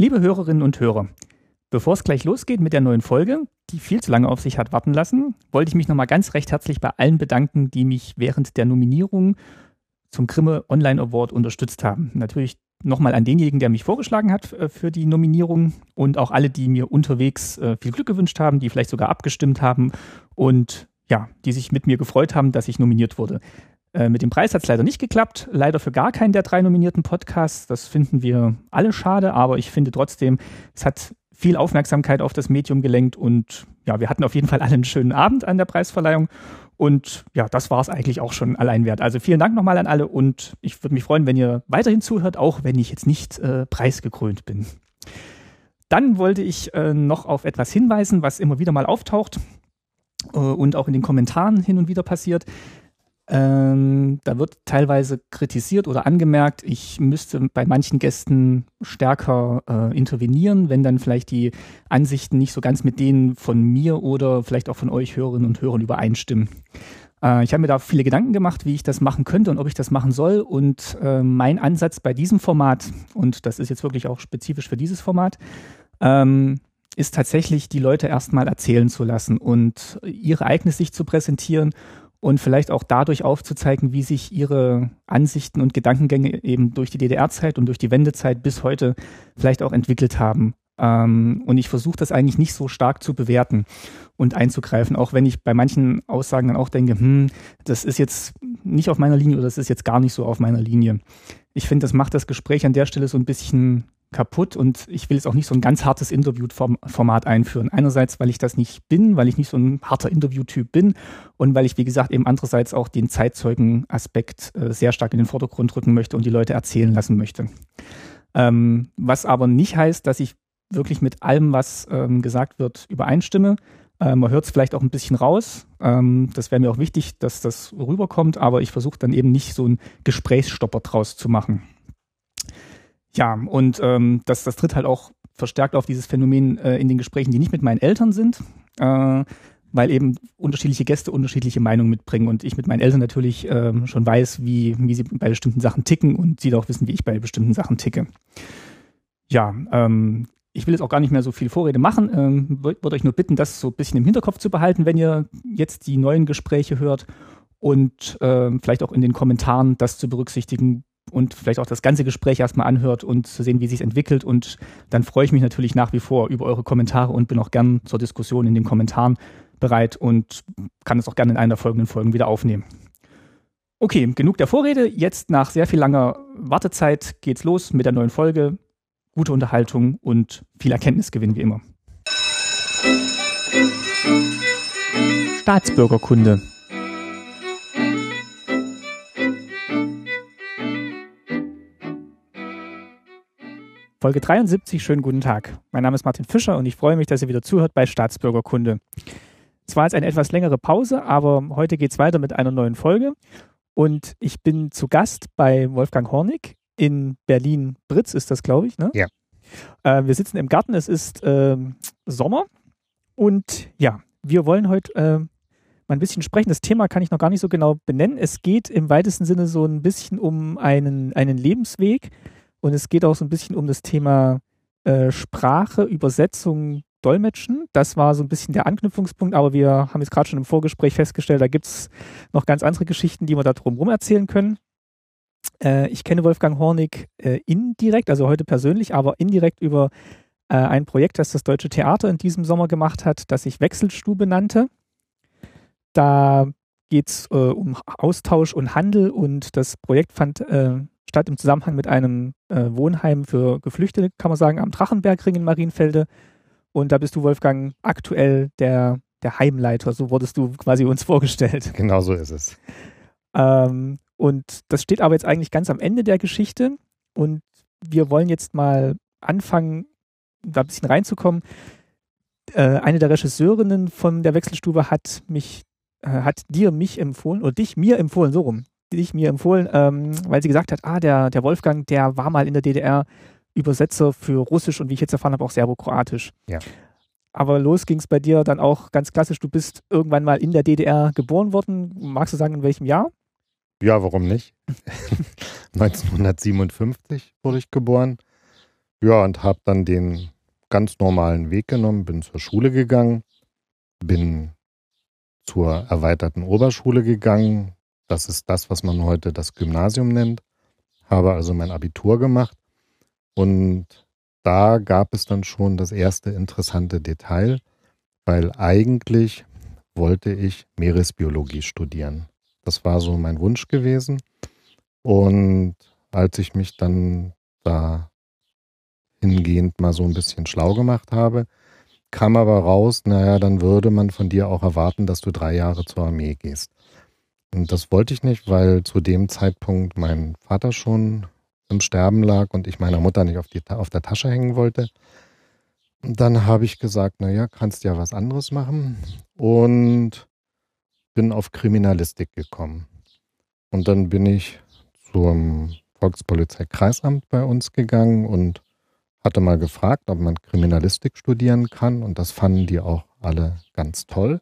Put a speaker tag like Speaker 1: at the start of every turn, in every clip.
Speaker 1: Liebe Hörerinnen und Hörer, bevor es gleich losgeht mit der neuen Folge, die viel zu lange auf sich hat warten lassen, wollte ich mich nochmal ganz recht herzlich bei allen bedanken, die mich während der Nominierung zum Grimme Online Award unterstützt haben. Natürlich nochmal an denjenigen, der mich vorgeschlagen hat äh, für die Nominierung und auch alle, die mir unterwegs äh, viel Glück gewünscht haben, die vielleicht sogar abgestimmt haben und ja, die sich mit mir gefreut haben, dass ich nominiert wurde. Äh, mit dem Preis hat es leider nicht geklappt, leider für gar keinen der drei nominierten Podcasts. Das finden wir alle schade, aber ich finde trotzdem, es hat viel Aufmerksamkeit auf das Medium gelenkt und ja, wir hatten auf jeden Fall alle einen schönen Abend an der Preisverleihung und ja, das war es eigentlich auch schon allein wert. Also vielen Dank nochmal an alle und ich würde mich freuen, wenn ihr weiterhin zuhört, auch wenn ich jetzt nicht äh, preisgekrönt bin. Dann wollte ich äh, noch auf etwas hinweisen, was immer wieder mal auftaucht äh, und auch in den Kommentaren hin und wieder passiert. Ähm, da wird teilweise kritisiert oder angemerkt, ich müsste bei manchen Gästen stärker äh, intervenieren, wenn dann vielleicht die Ansichten nicht so ganz mit denen von mir oder vielleicht auch von euch Hörerinnen und Hörern übereinstimmen. Äh, ich habe mir da viele Gedanken gemacht, wie ich das machen könnte und ob ich das machen soll. Und äh, mein Ansatz bei diesem Format, und das ist jetzt wirklich auch spezifisch für dieses Format, ähm, ist tatsächlich, die Leute erstmal erzählen zu lassen und ihre eigene Sicht zu präsentieren und vielleicht auch dadurch aufzuzeigen, wie sich ihre Ansichten und Gedankengänge eben durch die DDR-Zeit und durch die Wendezeit bis heute vielleicht auch entwickelt haben. Ähm, und ich versuche das eigentlich nicht so stark zu bewerten und einzugreifen, auch wenn ich bei manchen Aussagen dann auch denke, hm, das ist jetzt nicht auf meiner Linie oder das ist jetzt gar nicht so auf meiner Linie. Ich finde, das macht das Gespräch an der Stelle so ein bisschen kaputt und ich will jetzt auch nicht so ein ganz hartes Interviewformat einführen. Einerseits, weil ich das nicht bin, weil ich nicht so ein harter Interviewtyp bin und weil ich, wie gesagt, eben andererseits auch den Zeitzeugenaspekt äh, sehr stark in den Vordergrund rücken möchte und die Leute erzählen lassen möchte. Ähm, was aber nicht heißt, dass ich wirklich mit allem, was ähm, gesagt wird, übereinstimme. Äh, man hört es vielleicht auch ein bisschen raus. Ähm, das wäre mir auch wichtig, dass das rüberkommt, aber ich versuche dann eben nicht so einen Gesprächsstopper draus zu machen. Ja, und ähm, das, das tritt halt auch verstärkt auf dieses Phänomen äh, in den Gesprächen, die nicht mit meinen Eltern sind, äh, weil eben unterschiedliche Gäste unterschiedliche Meinungen mitbringen und ich mit meinen Eltern natürlich äh, schon weiß, wie, wie sie bei bestimmten Sachen ticken und sie auch wissen, wie ich bei bestimmten Sachen ticke. Ja, ähm, ich will jetzt auch gar nicht mehr so viel Vorrede machen, ähm, würde euch nur bitten, das so ein bisschen im Hinterkopf zu behalten, wenn ihr jetzt die neuen Gespräche hört und äh, vielleicht auch in den Kommentaren das zu berücksichtigen, und vielleicht auch das ganze Gespräch erstmal anhört und zu sehen, wie sich entwickelt. Und dann freue ich mich natürlich nach wie vor über eure Kommentare und bin auch gern zur Diskussion in den Kommentaren bereit und kann es auch gerne in einer der folgenden Folgen wieder aufnehmen. Okay, genug der Vorrede. Jetzt nach sehr viel langer Wartezeit geht's los mit der neuen Folge. Gute Unterhaltung und viel Erkenntnisgewinn wie immer. Staatsbürgerkunde. Folge 73, schönen guten Tag. Mein Name ist Martin Fischer und ich freue mich, dass ihr wieder zuhört bei Staatsbürgerkunde. Es war jetzt eine etwas längere Pause, aber heute geht es weiter mit einer neuen Folge. Und ich bin zu Gast bei Wolfgang Hornig in Berlin-Britz, ist das, glaube ich, ne?
Speaker 2: Ja.
Speaker 1: Äh, wir sitzen im Garten, es ist äh, Sommer. Und ja, wir wollen heute äh, mal ein bisschen sprechen. Das Thema kann ich noch gar nicht so genau benennen. Es geht im weitesten Sinne so ein bisschen um einen, einen Lebensweg und es geht auch so ein bisschen um das Thema äh, Sprache, Übersetzung, Dolmetschen. Das war so ein bisschen der Anknüpfungspunkt, aber wir haben jetzt gerade schon im Vorgespräch festgestellt, da gibt es noch ganz andere Geschichten, die wir da drumherum erzählen können. Äh, ich kenne Wolfgang Hornig äh, indirekt, also heute persönlich, aber indirekt über äh, ein Projekt, das das Deutsche Theater in diesem Sommer gemacht hat, das sich Wechselstube nannte. Da geht es äh, um Austausch und Handel und das Projekt fand statt im Zusammenhang mit einem äh, Wohnheim für Geflüchtete, kann man sagen, am Drachenbergring in Marienfelde. Und da bist du, Wolfgang, aktuell der, der Heimleiter. So wurdest du quasi uns vorgestellt.
Speaker 2: Genau so ist es.
Speaker 1: Ähm, und das steht aber jetzt eigentlich ganz am Ende der Geschichte. Und wir wollen jetzt mal anfangen, da ein bisschen reinzukommen. Äh, eine der Regisseurinnen von der Wechselstube hat mich, äh, hat dir mich empfohlen, oder dich mir empfohlen, so rum, dich mir empfohlen, ähm, weil sie gesagt hat, ah, der, der Wolfgang, der war mal in der DDR Übersetzer für Russisch und wie ich jetzt erfahren habe, auch Serbokroatisch.
Speaker 2: Ja.
Speaker 1: Aber los ging es bei dir dann auch ganz klassisch. Du bist irgendwann mal in der DDR geboren worden. Magst du sagen, in welchem Jahr?
Speaker 2: Ja, warum nicht? 1957 wurde ich geboren. Ja, und habe dann den ganz normalen Weg genommen, bin zur Schule gegangen, bin zur erweiterten Oberschule gegangen. Das ist das, was man heute das Gymnasium nennt. Habe also mein Abitur gemacht und da gab es dann schon das erste interessante Detail, weil eigentlich wollte ich Meeresbiologie studieren. Das war so mein Wunsch gewesen. Und als ich mich dann da hingehend mal so ein bisschen schlau gemacht habe, kam aber raus, naja, dann würde man von dir auch erwarten, dass du drei Jahre zur Armee gehst. Und das wollte ich nicht, weil zu dem Zeitpunkt mein Vater schon im Sterben lag und ich meiner Mutter nicht auf, die, auf der Tasche hängen wollte. Und dann habe ich gesagt, naja, kannst ja was anderes machen und bin auf Kriminalistik gekommen. Und dann bin ich zum Volkspolizeikreisamt bei uns gegangen und hatte mal gefragt, ob man Kriminalistik studieren kann und das fanden die auch alle ganz toll.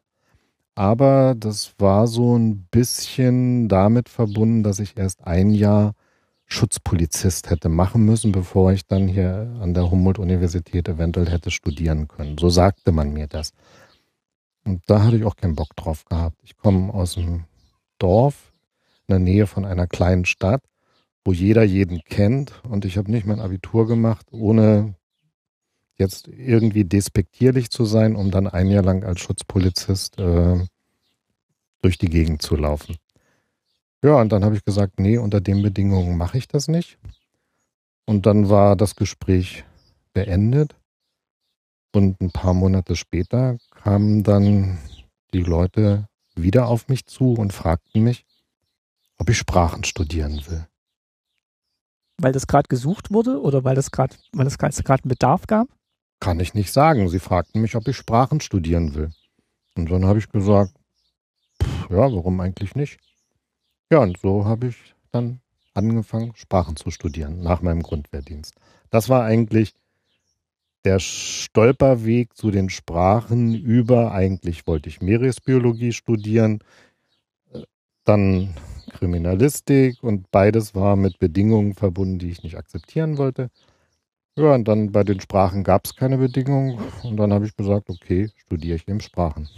Speaker 2: Aber das war so ein bisschen damit verbunden, dass ich erst ein Jahr Schutzpolizist hätte machen müssen, bevor ich dann hier an der Humboldt-Universität eventuell hätte studieren können. So sagte man mir das. Und da hatte ich auch keinen Bock drauf gehabt. Ich komme aus einem Dorf in der Nähe von einer kleinen Stadt wo jeder jeden kennt. Und ich habe nicht mein Abitur gemacht, ohne jetzt irgendwie despektierlich zu sein, um dann ein Jahr lang als Schutzpolizist äh, durch die Gegend zu laufen. Ja, und dann habe ich gesagt, nee, unter den Bedingungen mache ich das nicht. Und dann war das Gespräch beendet. Und ein paar Monate später kamen dann die Leute wieder auf mich zu und fragten mich, ob ich Sprachen studieren will
Speaker 1: weil das gerade gesucht wurde oder weil das gerade, weil es gerade einen Bedarf gab?
Speaker 2: Kann ich nicht sagen. Sie fragten mich, ob ich Sprachen studieren will. Und dann habe ich gesagt, pff, ja, warum eigentlich nicht? Ja, und so habe ich dann angefangen, Sprachen zu studieren nach meinem Grundwehrdienst. Das war eigentlich der Stolperweg zu den Sprachen über, eigentlich wollte ich Meeresbiologie studieren, dann Kriminalistik und beides war mit Bedingungen verbunden, die ich nicht akzeptieren wollte. Ja, und dann bei den Sprachen gab es keine Bedingungen und dann habe ich gesagt, okay, studiere ich eben Sprachen.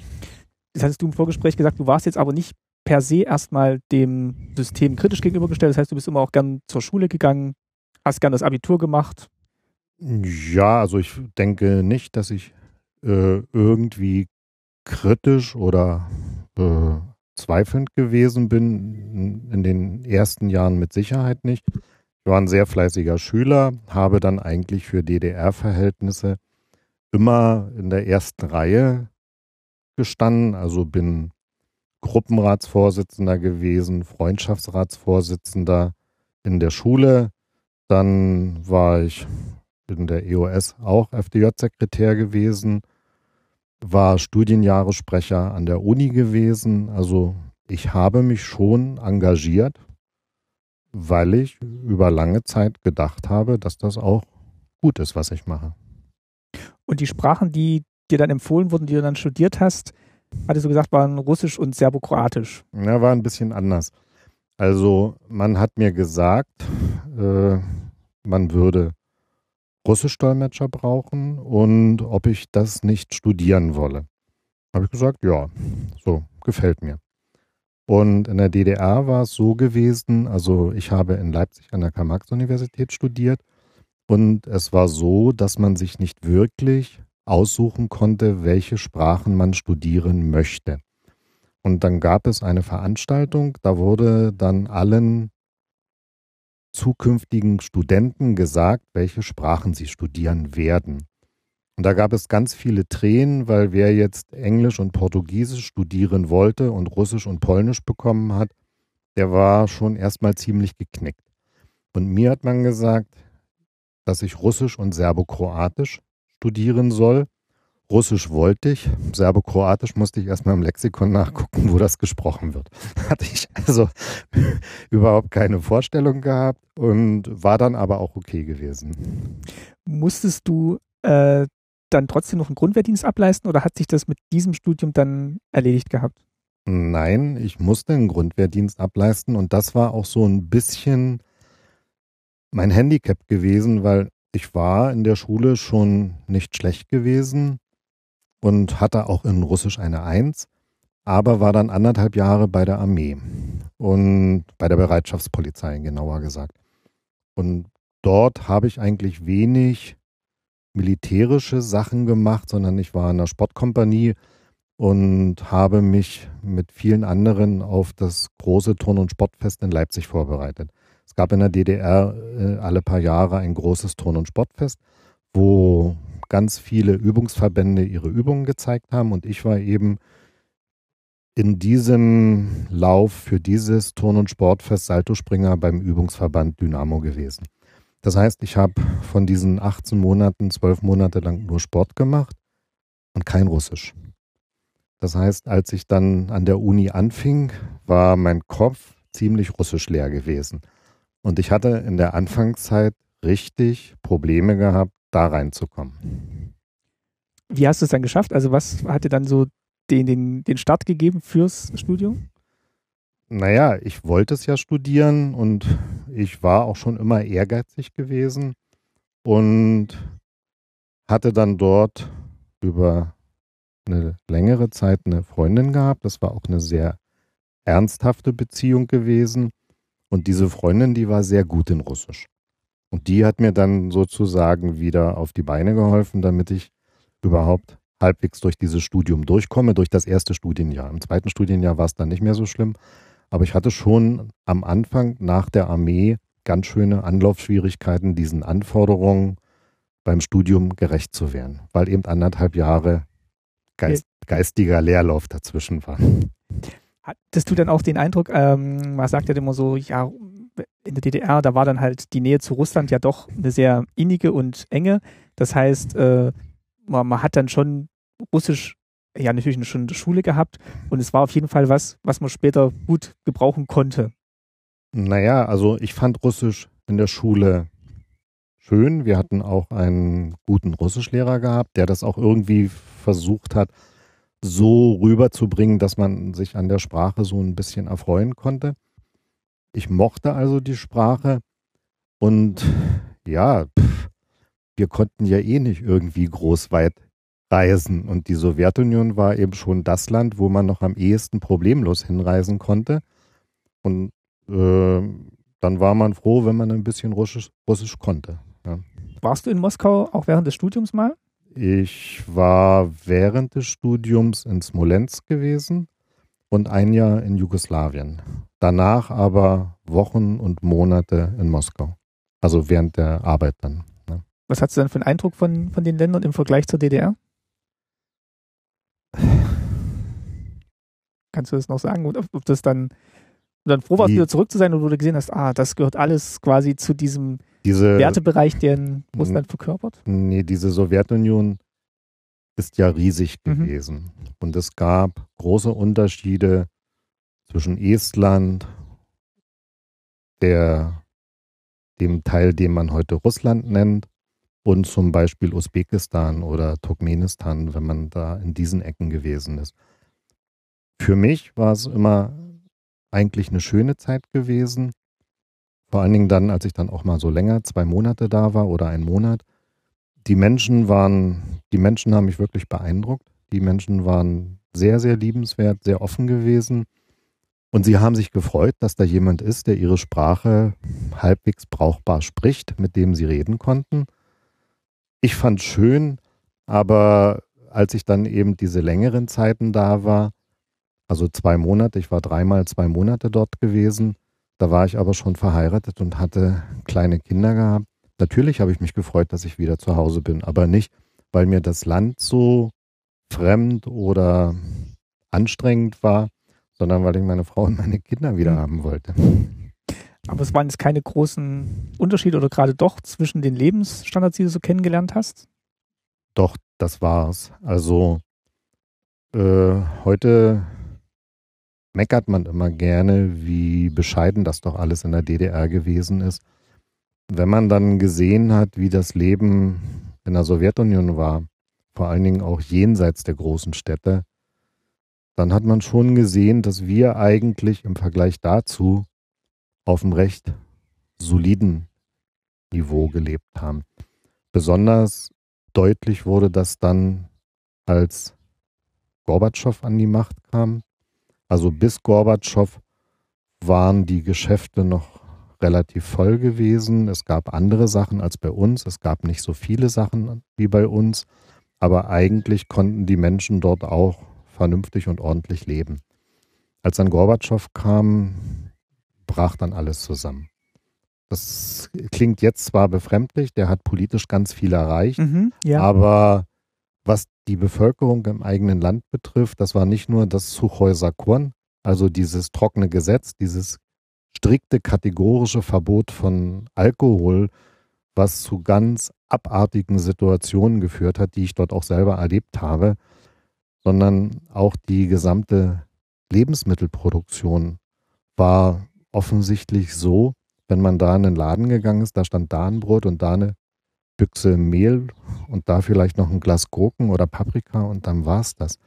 Speaker 1: Das hattest du im Vorgespräch gesagt, du warst jetzt aber nicht per se erstmal dem System kritisch gegenübergestellt. Das heißt, du bist immer auch gern zur Schule gegangen, hast gern das Abitur gemacht.
Speaker 2: Ja, also ich denke nicht, dass ich äh, irgendwie kritisch oder äh, zweifelnd gewesen bin. In den ersten Jahren mit Sicherheit nicht. Ich war ein sehr fleißiger Schüler, habe dann eigentlich für DDR-Verhältnisse immer in der ersten Reihe gestanden, also bin Gruppenratsvorsitzender gewesen, Freundschaftsratsvorsitzender in der Schule. Dann war ich in der EOS auch FDJ-Sekretär gewesen war Studienjahressprecher an der Uni gewesen. Also ich habe mich schon engagiert, weil ich über lange Zeit gedacht habe, dass das auch gut ist, was ich mache.
Speaker 1: Und die Sprachen, die dir dann empfohlen wurden, die du dann studiert hast, hattest du gesagt, waren Russisch und Serbokroatisch.
Speaker 2: Ja, war ein bisschen anders. Also man hat mir gesagt, äh, man würde Russisch-Dolmetscher brauchen und ob ich das nicht studieren wolle. Habe ich gesagt, ja, so, gefällt mir. Und in der DDR war es so gewesen, also ich habe in Leipzig an der Karl-Marx-Universität studiert und es war so, dass man sich nicht wirklich aussuchen konnte, welche Sprachen man studieren möchte. Und dann gab es eine Veranstaltung, da wurde dann allen zukünftigen Studenten gesagt, welche Sprachen sie studieren werden. Und da gab es ganz viele Tränen, weil wer jetzt Englisch und Portugiesisch studieren wollte und Russisch und Polnisch bekommen hat, der war schon erstmal ziemlich geknickt. Und mir hat man gesagt, dass ich Russisch und Serbokroatisch studieren soll Russisch wollte ich, Serbokroatisch musste ich erstmal im Lexikon nachgucken, wo das gesprochen wird. Hatte ich also überhaupt keine Vorstellung gehabt und war dann aber auch okay gewesen.
Speaker 1: Musstest du äh, dann trotzdem noch einen Grundwehrdienst ableisten oder hat sich das mit diesem Studium dann erledigt gehabt?
Speaker 2: Nein, ich musste einen Grundwehrdienst ableisten und das war auch so ein bisschen mein Handicap gewesen, weil ich war in der Schule schon nicht schlecht gewesen und hatte auch in Russisch eine Eins, aber war dann anderthalb Jahre bei der Armee und bei der Bereitschaftspolizei genauer gesagt. Und dort habe ich eigentlich wenig militärische Sachen gemacht, sondern ich war in einer Sportkompanie und habe mich mit vielen anderen auf das große Turn- und Sportfest in Leipzig vorbereitet. Es gab in der DDR äh, alle paar Jahre ein großes Turn- und Sportfest, wo ganz viele Übungsverbände ihre Übungen gezeigt haben und ich war eben in diesem Lauf für dieses Turn- und Sportfest Saltospringer beim Übungsverband Dynamo gewesen. Das heißt, ich habe von diesen 18 Monaten, 12 Monate lang nur Sport gemacht und kein Russisch. Das heißt, als ich dann an der Uni anfing, war mein Kopf ziemlich russisch leer gewesen. Und ich hatte in der Anfangszeit richtig Probleme gehabt, da reinzukommen.
Speaker 1: Wie hast du es dann geschafft? Also was hat dir dann so den, den, den Start gegeben fürs Studium?
Speaker 2: Naja, ich wollte es ja studieren und ich war auch schon immer ehrgeizig gewesen und hatte dann dort über eine längere Zeit eine Freundin gehabt. Das war auch eine sehr ernsthafte Beziehung gewesen. Und diese Freundin, die war sehr gut in Russisch. Und die hat mir dann sozusagen wieder auf die Beine geholfen, damit ich überhaupt halbwegs durch dieses Studium durchkomme, durch das erste Studienjahr. Im zweiten Studienjahr war es dann nicht mehr so schlimm. Aber ich hatte schon am Anfang nach der Armee ganz schöne Anlaufschwierigkeiten, diesen Anforderungen beim Studium gerecht zu werden, weil eben anderthalb Jahre Geist, geistiger Leerlauf dazwischen war.
Speaker 1: Hattest du dann auch den Eindruck, ähm, man sagt ja immer so, ja, in der DDR, da war dann halt die Nähe zu Russland ja doch eine sehr innige und enge. Das heißt, äh, man, man, hat dann schon Russisch ja natürlich in der Schule gehabt und es war auf jeden Fall was, was man später gut gebrauchen konnte.
Speaker 2: Naja, also ich fand Russisch in der Schule schön. Wir hatten auch einen guten Russischlehrer gehabt, der das auch irgendwie versucht hat, so rüberzubringen, dass man sich an der Sprache so ein bisschen erfreuen konnte. Ich mochte also die Sprache und ja, pff, wir konnten ja eh nicht irgendwie groß weit reisen. Und die Sowjetunion war eben schon das Land, wo man noch am ehesten problemlos hinreisen konnte. Und äh, dann war man froh, wenn man ein bisschen Russisch, Russisch konnte. Ja.
Speaker 1: Warst du in Moskau auch während des Studiums mal?
Speaker 2: Ich war während des Studiums in Smolensk gewesen und ein Jahr in Jugoslawien. Danach aber Wochen und Monate in Moskau. Also während der Arbeit dann. Ne?
Speaker 1: Was hast du dann für einen Eindruck von, von den Ländern im Vergleich zur DDR? Kannst du das noch sagen? Ob, ob das dann, dann froh warst, wieder zurück zu sein oder du gesehen hast, ah, das gehört alles quasi zu diesem diese, Wertebereich, den Russland verkörpert?
Speaker 2: Nee, diese Sowjetunion ist ja riesig mhm. gewesen. Und es gab große Unterschiede zwischen Estland, der, dem Teil, den man heute Russland nennt, und zum Beispiel Usbekistan oder Turkmenistan, wenn man da in diesen Ecken gewesen ist. Für mich war es immer eigentlich eine schöne Zeit gewesen. Vor allen Dingen dann, als ich dann auch mal so länger, zwei Monate da war oder einen Monat. Die Menschen waren, die Menschen haben mich wirklich beeindruckt. Die Menschen waren sehr, sehr liebenswert, sehr offen gewesen. Und sie haben sich gefreut, dass da jemand ist, der ihre Sprache halbwegs brauchbar spricht, mit dem sie reden konnten. Ich fand schön, aber als ich dann eben diese längeren Zeiten da war, also zwei Monate, ich war dreimal zwei Monate dort gewesen. Da war ich aber schon verheiratet und hatte kleine Kinder gehabt. Natürlich habe ich mich gefreut, dass ich wieder zu Hause bin, aber nicht, weil mir das Land so fremd oder anstrengend war, sondern weil ich meine Frau und meine Kinder wieder hm. haben wollte.
Speaker 1: Aber es waren jetzt keine großen Unterschiede oder gerade doch zwischen den Lebensstandards, die du so kennengelernt hast?
Speaker 2: Doch, das war's. Also äh, heute meckert man immer gerne, wie bescheiden das doch alles in der DDR gewesen ist. Wenn man dann gesehen hat, wie das Leben in der Sowjetunion war, vor allen Dingen auch jenseits der großen Städte, dann hat man schon gesehen, dass wir eigentlich im Vergleich dazu auf einem recht soliden Niveau gelebt haben. besonders deutlich wurde das dann, als Gorbatschow an die Macht kam. Also bis Gorbatschow waren die Geschäfte noch relativ voll gewesen. Es gab andere Sachen als bei uns. Es gab nicht so viele Sachen wie bei uns. Aber eigentlich konnten die Menschen dort auch vernünftig und ordentlich leben. Als dann Gorbatschow kam, brach dann alles zusammen. Das klingt jetzt zwar befremdlich, der hat politisch ganz viel erreicht,
Speaker 1: Mhm, ja.
Speaker 2: aber was die Bevölkerung im eigenen Land betrifft, das war nicht nur das Suchoi Sakurn, also dieses trockene Gesetz, dieses strikte kategorische Verbot von Alkohol, was zu ganz abartigen Situationen geführt hat, die ich dort auch selber erlebt habe, sondern auch die gesamte Lebensmittelproduktion war offensichtlich so, wenn man da in den Laden gegangen ist, da stand da ein Brot und da eine Büchse Mehl und da vielleicht noch ein Glas Gurken oder Paprika und dann war es das.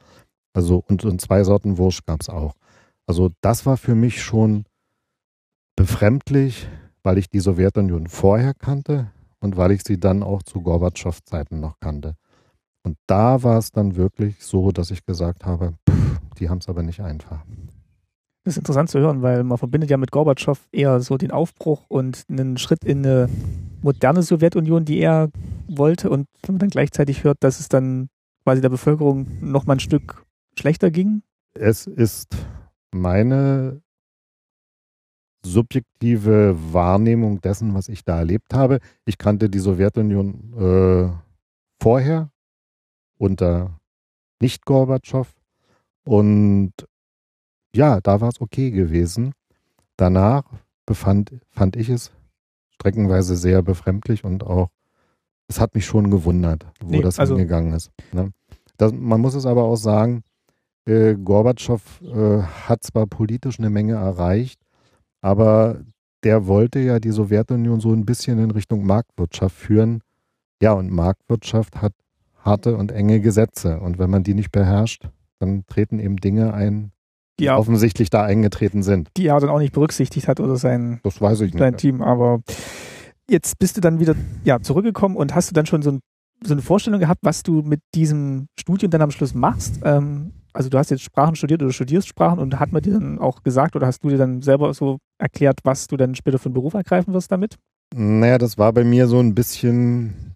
Speaker 2: Also und, und zwei Sorten Wurst gab es auch. Also das war für mich schon befremdlich, weil ich die Sowjetunion vorher kannte und weil ich sie dann auch zu Gorbatschow-Zeiten noch kannte. Und da war es dann wirklich so, dass ich gesagt habe, pff, die haben es aber nicht einfach.
Speaker 1: Das ist interessant zu hören, weil man verbindet ja mit Gorbatschow eher so den Aufbruch und einen Schritt in eine moderne Sowjetunion, die er wollte. Und wenn man dann gleichzeitig hört, dass es dann quasi der Bevölkerung noch mal ein Stück schlechter ging.
Speaker 2: Es ist meine subjektive Wahrnehmung dessen, was ich da erlebt habe. Ich kannte die Sowjetunion äh, vorher unter nicht Gorbatschow und ja, da war es okay gewesen. Danach befand, fand ich es streckenweise sehr befremdlich und auch, es hat mich schon gewundert, wo
Speaker 1: Nee,
Speaker 2: das
Speaker 1: also-
Speaker 2: hingegangen ist. Ne? Das, man muss es aber auch sagen, äh, Gorbatschow äh, hat zwar politisch eine Menge erreicht, aber der wollte ja die Sowjetunion so ein bisschen in Richtung Marktwirtschaft führen. Ja, und Marktwirtschaft hat harte und enge Gesetze. Und wenn man die nicht beherrscht, dann treten eben Dinge ein,
Speaker 1: Die er,
Speaker 2: offensichtlich da eingetreten sind.
Speaker 1: die er dann auch nicht berücksichtigt hat oder sein,
Speaker 2: Das weiß ich nicht.
Speaker 1: Team. Aber jetzt bist du dann wieder ja, zurückgekommen und hast du dann schon so, ein, so eine Vorstellung gehabt, was du mit diesem Studium dann am Schluss machst? Ähm, also du hast jetzt Sprachen studiert oder studierst Sprachen und hat man dir dann auch gesagt oder hast du dir dann selber so erklärt, was du dann später für einen Beruf ergreifen wirst damit?
Speaker 2: Naja, das war bei mir so ein bisschen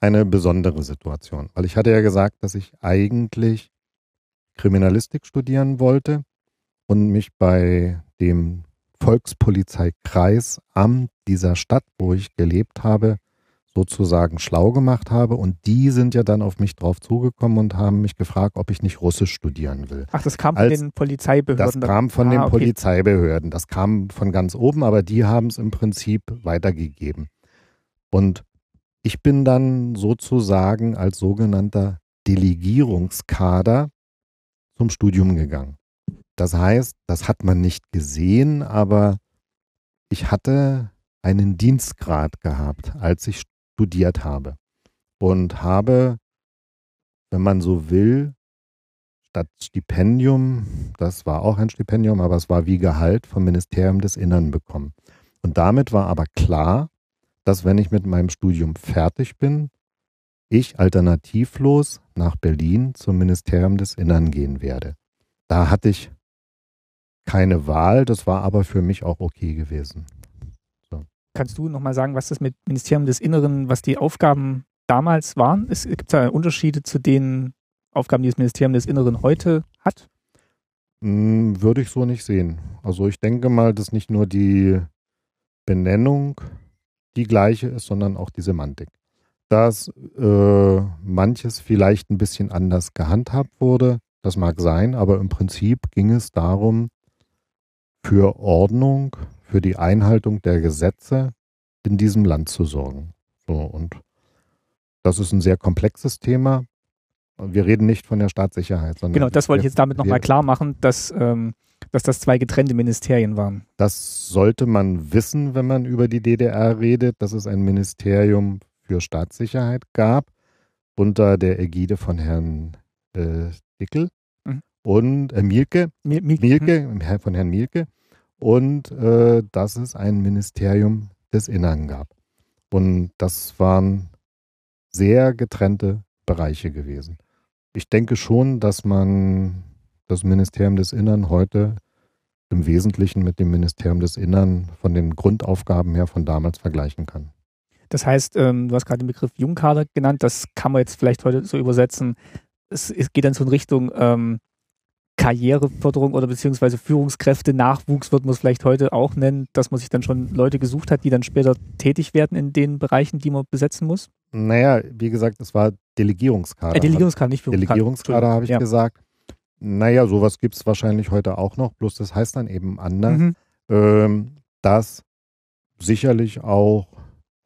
Speaker 2: eine besondere Situation, weil ich hatte ja gesagt, dass ich eigentlich Kriminalistik studieren wollte und mich bei dem Volkspolizeikreisamt dieser Stadt, wo ich gelebt habe, sozusagen schlau gemacht habe. Und die sind ja dann auf mich drauf zugekommen und haben mich gefragt, ob ich nicht Russisch studieren will.
Speaker 1: Ach, das kam von
Speaker 2: Als-
Speaker 1: den Polizeibehörden.
Speaker 2: Das kam von
Speaker 1: Ah,
Speaker 2: den
Speaker 1: okay.
Speaker 2: Polizeibehörden. Das kam von ganz oben, aber die haben es im Prinzip weitergegeben. Und ich bin dann sozusagen als sogenannter Delegierungskader zum Studium gegangen. Das heißt, das hat man nicht gesehen, aber ich hatte einen Dienstgrad gehabt, als ich studiert habe. Und habe, wenn man so will, statt Stipendium, das war auch ein Stipendium, aber es war wie Gehalt vom Ministerium des Innern bekommen. Und damit war aber klar, dass wenn ich mit meinem Studium fertig bin, ich alternativlos nach Berlin zum Ministerium des Innern gehen werde. Da hatte ich keine Wahl, das war aber für mich auch okay gewesen.
Speaker 1: Kannst du nochmal sagen, was das mit Ministerium des Inneren, was die Aufgaben damals waren? Es gibt da Unterschiede zu den Aufgaben, die das Ministerium des Inneren heute hat?
Speaker 2: Hm, Würde ich so nicht sehen. Also ich denke mal, dass nicht nur die Benennung die gleiche ist, sondern auch die Semantik. Dass äh, manches vielleicht ein bisschen anders gehandhabt wurde, das mag sein, aber im Prinzip ging es darum, für Ordnung, für die Einhaltung der Gesetze in diesem Land zu sorgen. So, und das ist ein sehr komplexes Thema. Wir reden nicht von der Staatssicherheit, sondern
Speaker 1: Genau, das wollte ich jetzt damit nochmal klar machen, dass, ähm, dass das zwei getrennte Ministerien waren.
Speaker 2: Das sollte man wissen, wenn man über die DDR redet, dass es ein Ministerium für Staatssicherheit gab unter der Ägide von Herrn äh, Dickel. Und äh, Mielke,
Speaker 1: Mi- Mi-
Speaker 2: Mielke, Herr- von Herrn Mielke und äh, dass es ein Ministerium des Innern gab. Und das waren sehr getrennte Bereiche gewesen. Ich denke schon, dass man das Ministerium des Innern heute im Wesentlichen mit dem Ministerium des Innern von den Grundaufgaben her von damals vergleichen kann.
Speaker 1: Das heißt, ähm, du hast gerade den Begriff Jungkader genannt, das kann man jetzt vielleicht heute so übersetzen. Es, es geht dann so in Richtung ähm, Karriereförderung oder beziehungsweise Führungskräfte, Nachwuchs wird man es vielleicht heute auch nennen, dass man sich dann schon Leute gesucht hat, die dann später tätig werden in den Bereichen, die man besetzen muss?
Speaker 2: Naja, wie gesagt, es war Delegierungskader.
Speaker 1: Äh, Delegierungskader, nicht
Speaker 2: Führungskader. Delegierungskader habe ich ja. gesagt. Naja, sowas gibt es wahrscheinlich heute auch noch, bloß das heißt dann eben anders, mhm. ähm, dass sicherlich auch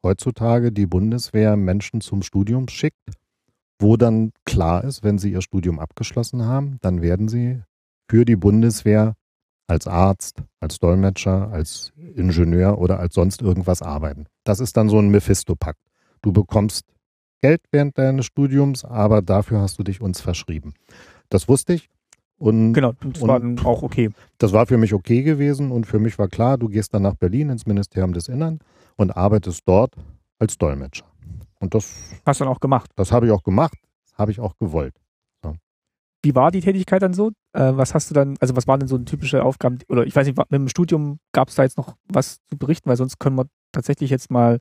Speaker 2: heutzutage die Bundeswehr Menschen zum Studium schickt, wo dann klar ist, wenn sie ihr Studium abgeschlossen haben, dann werden sie für die Bundeswehr als Arzt, als Dolmetscher, als Ingenieur oder als sonst irgendwas arbeiten. Das ist dann so ein Mephisto-Pakt. Du bekommst Geld während deines Studiums, aber dafür hast du dich uns verschrieben. Das wusste ich und,
Speaker 1: genau, das war dann auch okay.
Speaker 2: Das war für mich okay gewesen und für mich war klar, du gehst dann nach Berlin ins Ministerium des Innern und arbeitest dort als Dolmetscher. Und das
Speaker 1: hast du dann auch gemacht.
Speaker 2: Das habe ich auch gemacht, das habe ich auch gewollt.
Speaker 1: Ja. Wie war die Tätigkeit dann so? Äh, was hast du dann, also was waren denn so typische Aufgaben? Oder ich weiß nicht, mit dem Studium gab es da jetzt noch was zu berichten, weil sonst können wir tatsächlich jetzt mal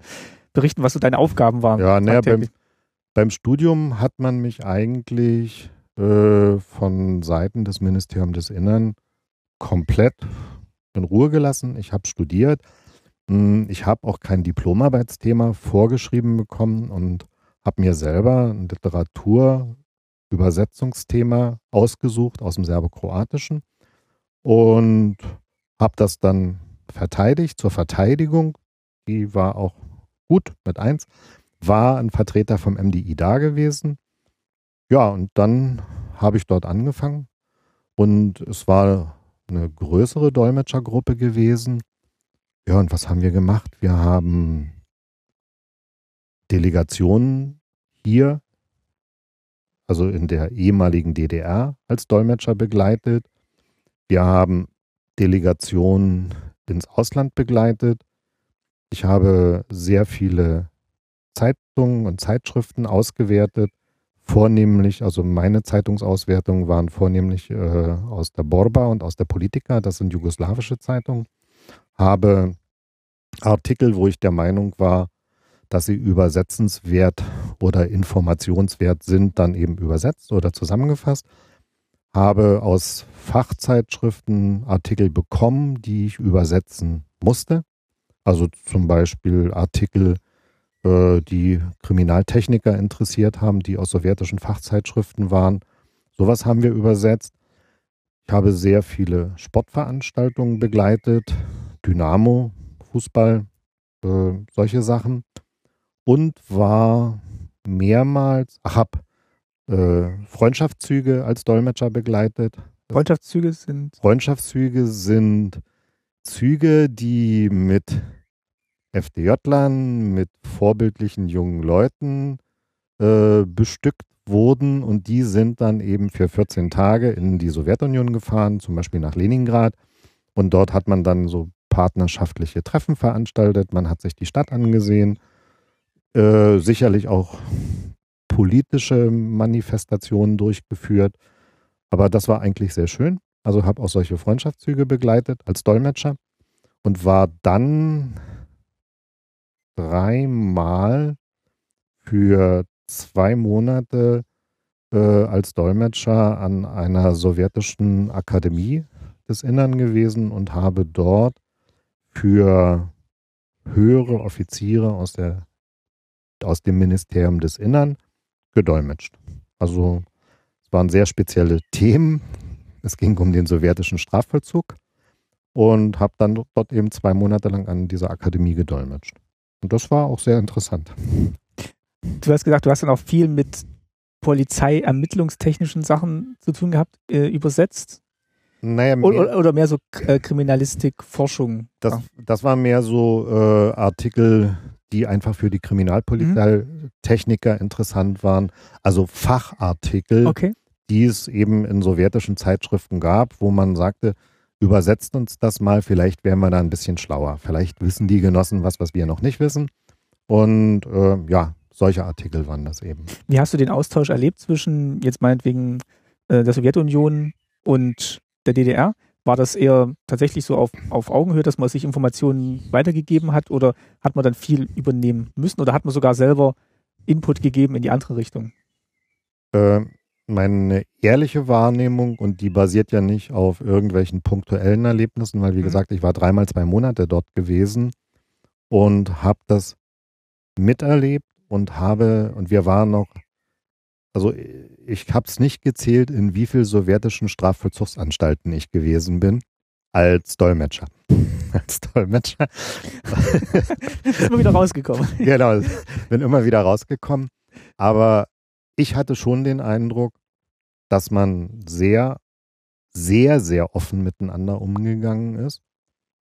Speaker 1: berichten, was so deine Aufgaben waren.
Speaker 2: Ja, naja, beim, beim Studium hat man mich eigentlich äh, von Seiten des Ministeriums des Innern komplett in Ruhe gelassen. Ich habe studiert. Hm, ich habe auch kein Diplomarbeitsthema vorgeschrieben bekommen und habe mir selber ein Literaturübersetzungsthema ausgesucht aus dem Serbokroatischen und habe das dann verteidigt zur Verteidigung. Die war auch gut mit eins. War ein Vertreter vom MDI da gewesen ja, und dann habe ich dort angefangen und es war eine größere Dolmetschergruppe gewesen. Ja, und was haben wir gemacht? Wir haben Delegationen hier, also in der ehemaligen DDR, als Dolmetscher begleitet. Wir haben Delegationen ins Ausland begleitet. Ich habe sehr viele Zeitungen und Zeitschriften ausgewertet vornehmlich, also meine Zeitungsauswertungen waren vornehmlich äh, aus der Borba und aus der Politika, das sind jugoslawische Zeitungen, habe Artikel, wo ich der Meinung war, dass sie übersetzenswert oder informationswert sind, dann eben übersetzt oder zusammengefasst. Habe aus Fachzeitschriften Artikel bekommen, die ich übersetzen musste. Also zum Beispiel Artikel äh, die Kriminaltechniker interessiert haben, die aus sowjetischen Fachzeitschriften waren. Sowas haben wir übersetzt. Ich habe sehr viele Sportveranstaltungen begleitet, Dynamo, Fußball, äh, solche Sachen. Und war mehrmals, ach, hab äh, Freundschaftszüge als Dolmetscher begleitet.
Speaker 1: Freundschaftszüge sind?
Speaker 2: Freundschaftszüge sind Züge, die mit FDJ-Lern mit vorbildlichen jungen Leuten äh, bestückt wurden und die sind dann eben für 14 Tage in die Sowjetunion gefahren, zum Beispiel nach Leningrad. Und dort hat man dann so partnerschaftliche Treffen veranstaltet, man hat sich die Stadt angesehen, äh, sicherlich auch politische Manifestationen durchgeführt. Aber das war eigentlich sehr schön. Also habe auch solche Freundschaftszüge begleitet als Dolmetscher und war dann dreimal für zwei Monate äh, als Dolmetscher an einer sowjetischen Akademie des Innern gewesen und habe dort für höhere Offiziere aus, der, aus dem Ministerium des Innern gedolmetscht. Also es waren sehr spezielle Themen. Es ging um den sowjetischen Strafvollzug und habe dann dort eben zwei Monate lang an dieser Akademie gedolmetscht. Und das war auch sehr interessant.
Speaker 1: Du hast gesagt, du hast dann auch viel mit Polizeiermittlungstechnischen Sachen zu tun gehabt, äh, übersetzt. Naja, mehr, oder, oder, mehr so äh, Kriminalistik, Forschung.
Speaker 2: Das, ja. das war mehr so äh, Artikel, die einfach für die Kriminalpolizeitechniker mhm. interessant waren. Also Fachartikel, okay. die es eben in sowjetischen Zeitschriften gab, wo man sagte, übersetzt uns das mal, vielleicht wären wir da ein bisschen schlauer. Vielleicht wissen die Genossen was, was wir noch nicht wissen. Und äh, ja, solche Artikel waren das eben.
Speaker 1: Wie hast du den Austausch erlebt zwischen jetzt meinetwegen äh, der Sowjetunion und der DDR? War das eher tatsächlich so auf, auf Augenhöhe, dass man sich Informationen weitergegeben hat oder hat man dann viel übernehmen müssen oder hat man sogar selber Input gegeben in die andere Richtung?
Speaker 2: Äh, meine ehrliche Wahrnehmung, und die basiert ja nicht auf irgendwelchen punktuellen Erlebnissen, weil wie mhm. gesagt, ich war dreimal zwei Monate dort gewesen und habe das miterlebt und habe, und wir waren noch, also ich habe es nicht gezählt, in wie viel sowjetischen Strafvollzugsanstalten ich gewesen bin als Dolmetscher. als Dolmetscher.
Speaker 1: ist immer wieder rausgekommen.
Speaker 2: genau, bin immer wieder rausgekommen. Aber ich hatte schon den Eindruck, dass man sehr, sehr, sehr offen miteinander umgegangen ist,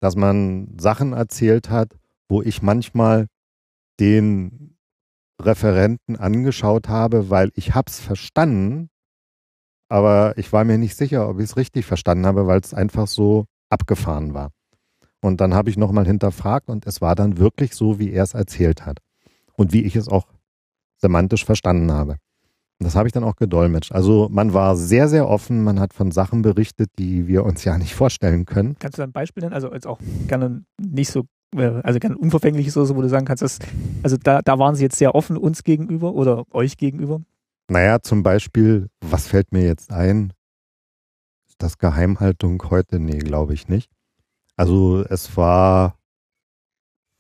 Speaker 2: dass man Sachen erzählt hat, wo ich manchmal den Referenten angeschaut habe, weil ich hab's verstanden, aber ich war mir nicht sicher, ob ich es richtig verstanden habe, weil es einfach so abgefahren war. Und dann habe ich nochmal hinterfragt und es war dann wirklich so, wie er es erzählt hat und wie ich es auch semantisch verstanden habe. Und das habe ich dann auch gedolmetscht. Also man war sehr, sehr offen, man hat von Sachen berichtet, die wir uns ja nicht vorstellen können.
Speaker 1: Kannst du ein Beispiel nennen? Also jetzt auch gerne nicht so, äh, also gerne unverfängliches oder so, wo du sagen kannst, dass, also da, da waren sie jetzt sehr offen uns gegenüber oder euch gegenüber?
Speaker 2: Naja, zum Beispiel, was fällt mir jetzt ein? Ist das Geheimhaltung heute? Nee, glaube ich nicht. Also es war,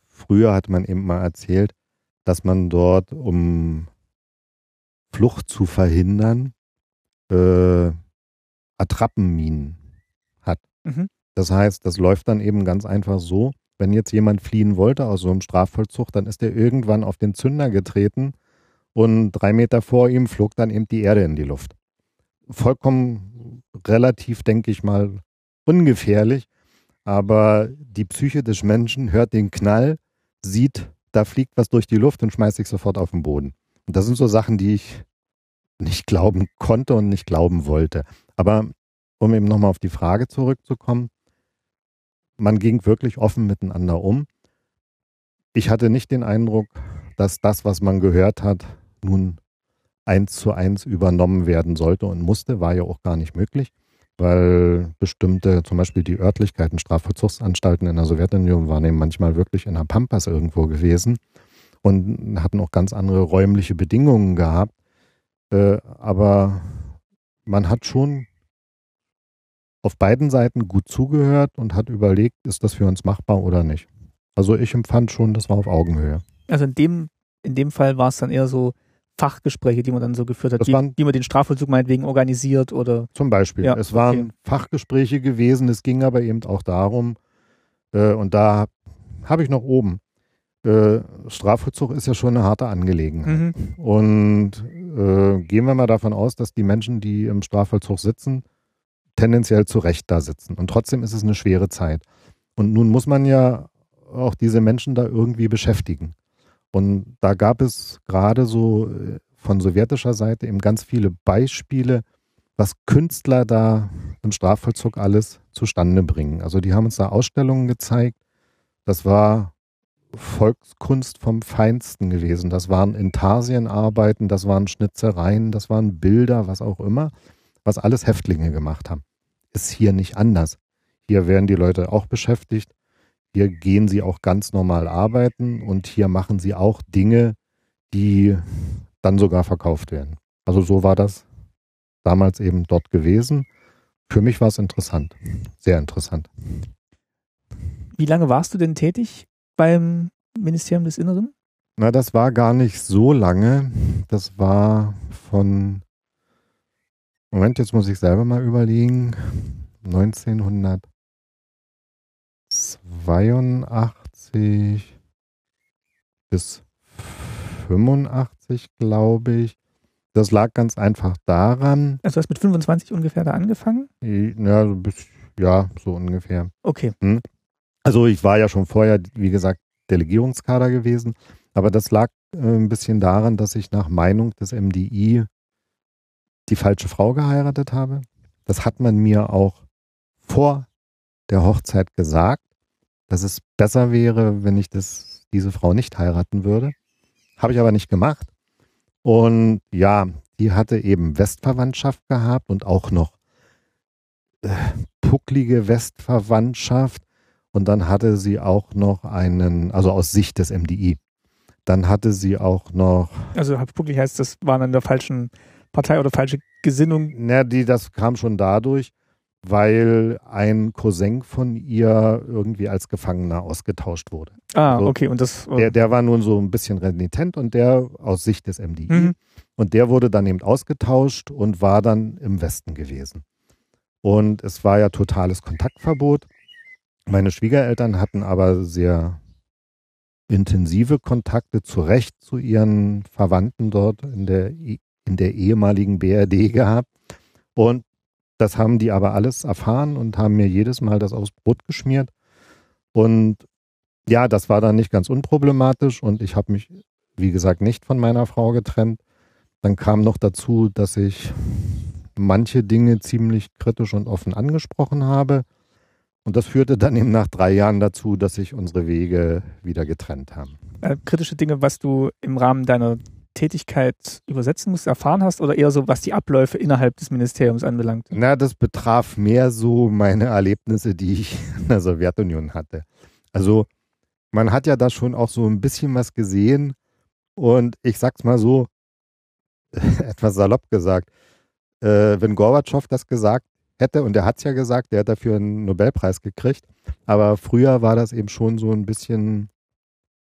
Speaker 2: früher hat man eben mal erzählt, dass man dort um Flucht zu verhindern, äh, Attrappenminen hat. Mhm. Das heißt, das läuft dann eben ganz einfach so, wenn jetzt jemand fliehen wollte aus so einem Strafvollzug, dann ist er irgendwann auf den Zünder getreten und drei Meter vor ihm flog dann eben die Erde in die Luft. Vollkommen relativ, denke ich mal, ungefährlich, aber die Psyche des Menschen hört den Knall, sieht, da fliegt was durch die Luft und schmeißt sich sofort auf den Boden. Und das sind so Sachen, die ich nicht glauben konnte und nicht glauben wollte. Aber um eben nochmal auf die Frage zurückzukommen, man ging wirklich offen miteinander um. Ich hatte nicht den Eindruck, dass das, was man gehört hat, nun eins zu eins übernommen werden sollte und musste, war ja auch gar nicht möglich, weil bestimmte, zum Beispiel die Örtlichkeiten, Strafvollzugsanstalten in der Sowjetunion waren eben manchmal wirklich in der Pampas irgendwo gewesen und hatten auch ganz andere räumliche Bedingungen gehabt. Äh, aber man hat schon auf beiden Seiten gut zugehört und hat überlegt, ist das für uns machbar oder nicht. Also ich empfand schon, das war auf Augenhöhe.
Speaker 1: Also in dem, in dem Fall war es dann eher so Fachgespräche, die man dann so geführt hat, wie, waren, wie man den Strafvollzug meinetwegen organisiert oder.
Speaker 2: Zum Beispiel. Ja, es waren okay. Fachgespräche gewesen, es ging aber eben auch darum, äh, und da habe ich noch oben, äh, Strafvollzug ist ja schon eine harte Angelegenheit. Mhm. Und äh, gehen wir mal davon aus, dass die Menschen, die im Strafvollzug sitzen, tendenziell zu Recht da sitzen. Und trotzdem ist es eine schwere Zeit. Und nun muss man ja auch diese Menschen da irgendwie beschäftigen. Und da gab es gerade so äh, von sowjetischer Seite eben ganz viele Beispiele, was Künstler da im Strafvollzug alles zustande bringen. Also die haben uns da Ausstellungen gezeigt. Das war Volkskunst vom Feinsten gewesen. Das waren Intarsienarbeiten, das waren Schnitzereien, das waren Bilder, was auch immer, was alles Häftlinge gemacht haben. Ist hier nicht anders. Hier werden die Leute auch beschäftigt. Hier gehen sie auch ganz normal arbeiten und hier machen sie auch Dinge, die dann sogar verkauft werden. Also so war das damals eben dort gewesen. Für mich war es interessant, sehr interessant.
Speaker 1: Wie lange warst du denn tätig beim Ministerium des Inneren?
Speaker 2: Na, das war gar nicht so lange. Das war von, Moment, jetzt muss ich selber mal überlegen, 1982 bis 85, glaube ich. Das lag ganz einfach daran.
Speaker 1: Also du hast mit 25 ungefähr da angefangen?
Speaker 2: Ja, ja so ungefähr.
Speaker 1: Okay. Hm?
Speaker 2: Also ich war ja schon vorher, wie gesagt, Delegierungskader gewesen, aber das lag äh, ein bisschen daran, dass ich nach Meinung des MDI die falsche Frau geheiratet habe. Das hat man mir auch vor der Hochzeit gesagt, dass es besser wäre, wenn ich das, diese Frau nicht heiraten würde. Habe ich aber nicht gemacht. Und ja, die hatte eben Westverwandtschaft gehabt und auch noch äh, pucklige Westverwandtschaft. Und dann hatte sie auch noch einen, also aus Sicht des MDI, dann hatte sie auch noch.
Speaker 1: Also pucklig heißt, das waren in der falschen Partei oder falsche Gesinnung.
Speaker 2: Na, die, das kam schon dadurch, weil ein Cousin von ihr irgendwie als Gefangener ausgetauscht wurde.
Speaker 1: Ah, so, okay. Und das,
Speaker 2: der, der war nun so ein bisschen renitent und der aus Sicht des MDI. Mhm. Und der wurde dann eben ausgetauscht und war dann im Westen gewesen. Und es war ja totales Kontaktverbot. Meine Schwiegereltern hatten aber sehr intensive Kontakte zu Recht zu ihren Verwandten dort in der, in der ehemaligen BRD gehabt. Und das haben die aber alles erfahren und haben mir jedes Mal das aufs Brot geschmiert. Und ja, das war dann nicht ganz unproblematisch und ich habe mich, wie gesagt, nicht von meiner Frau getrennt. Dann kam noch dazu, dass ich manche Dinge ziemlich kritisch und offen angesprochen habe. Und das führte dann eben nach drei Jahren dazu, dass sich unsere Wege wieder getrennt haben.
Speaker 1: Äh, kritische Dinge, was du im Rahmen deiner Tätigkeit übersetzen musst, erfahren hast oder eher so, was die Abläufe innerhalb des Ministeriums anbelangt?
Speaker 2: Na, das betraf mehr so meine Erlebnisse, die ich in der Sowjetunion hatte. Also man hat ja da schon auch so ein bisschen was gesehen und ich sag's mal so, etwas salopp gesagt, äh, wenn Gorbatschow das gesagt hätte, und er hat es ja gesagt, der hat dafür einen Nobelpreis gekriegt, aber früher war das eben schon so ein bisschen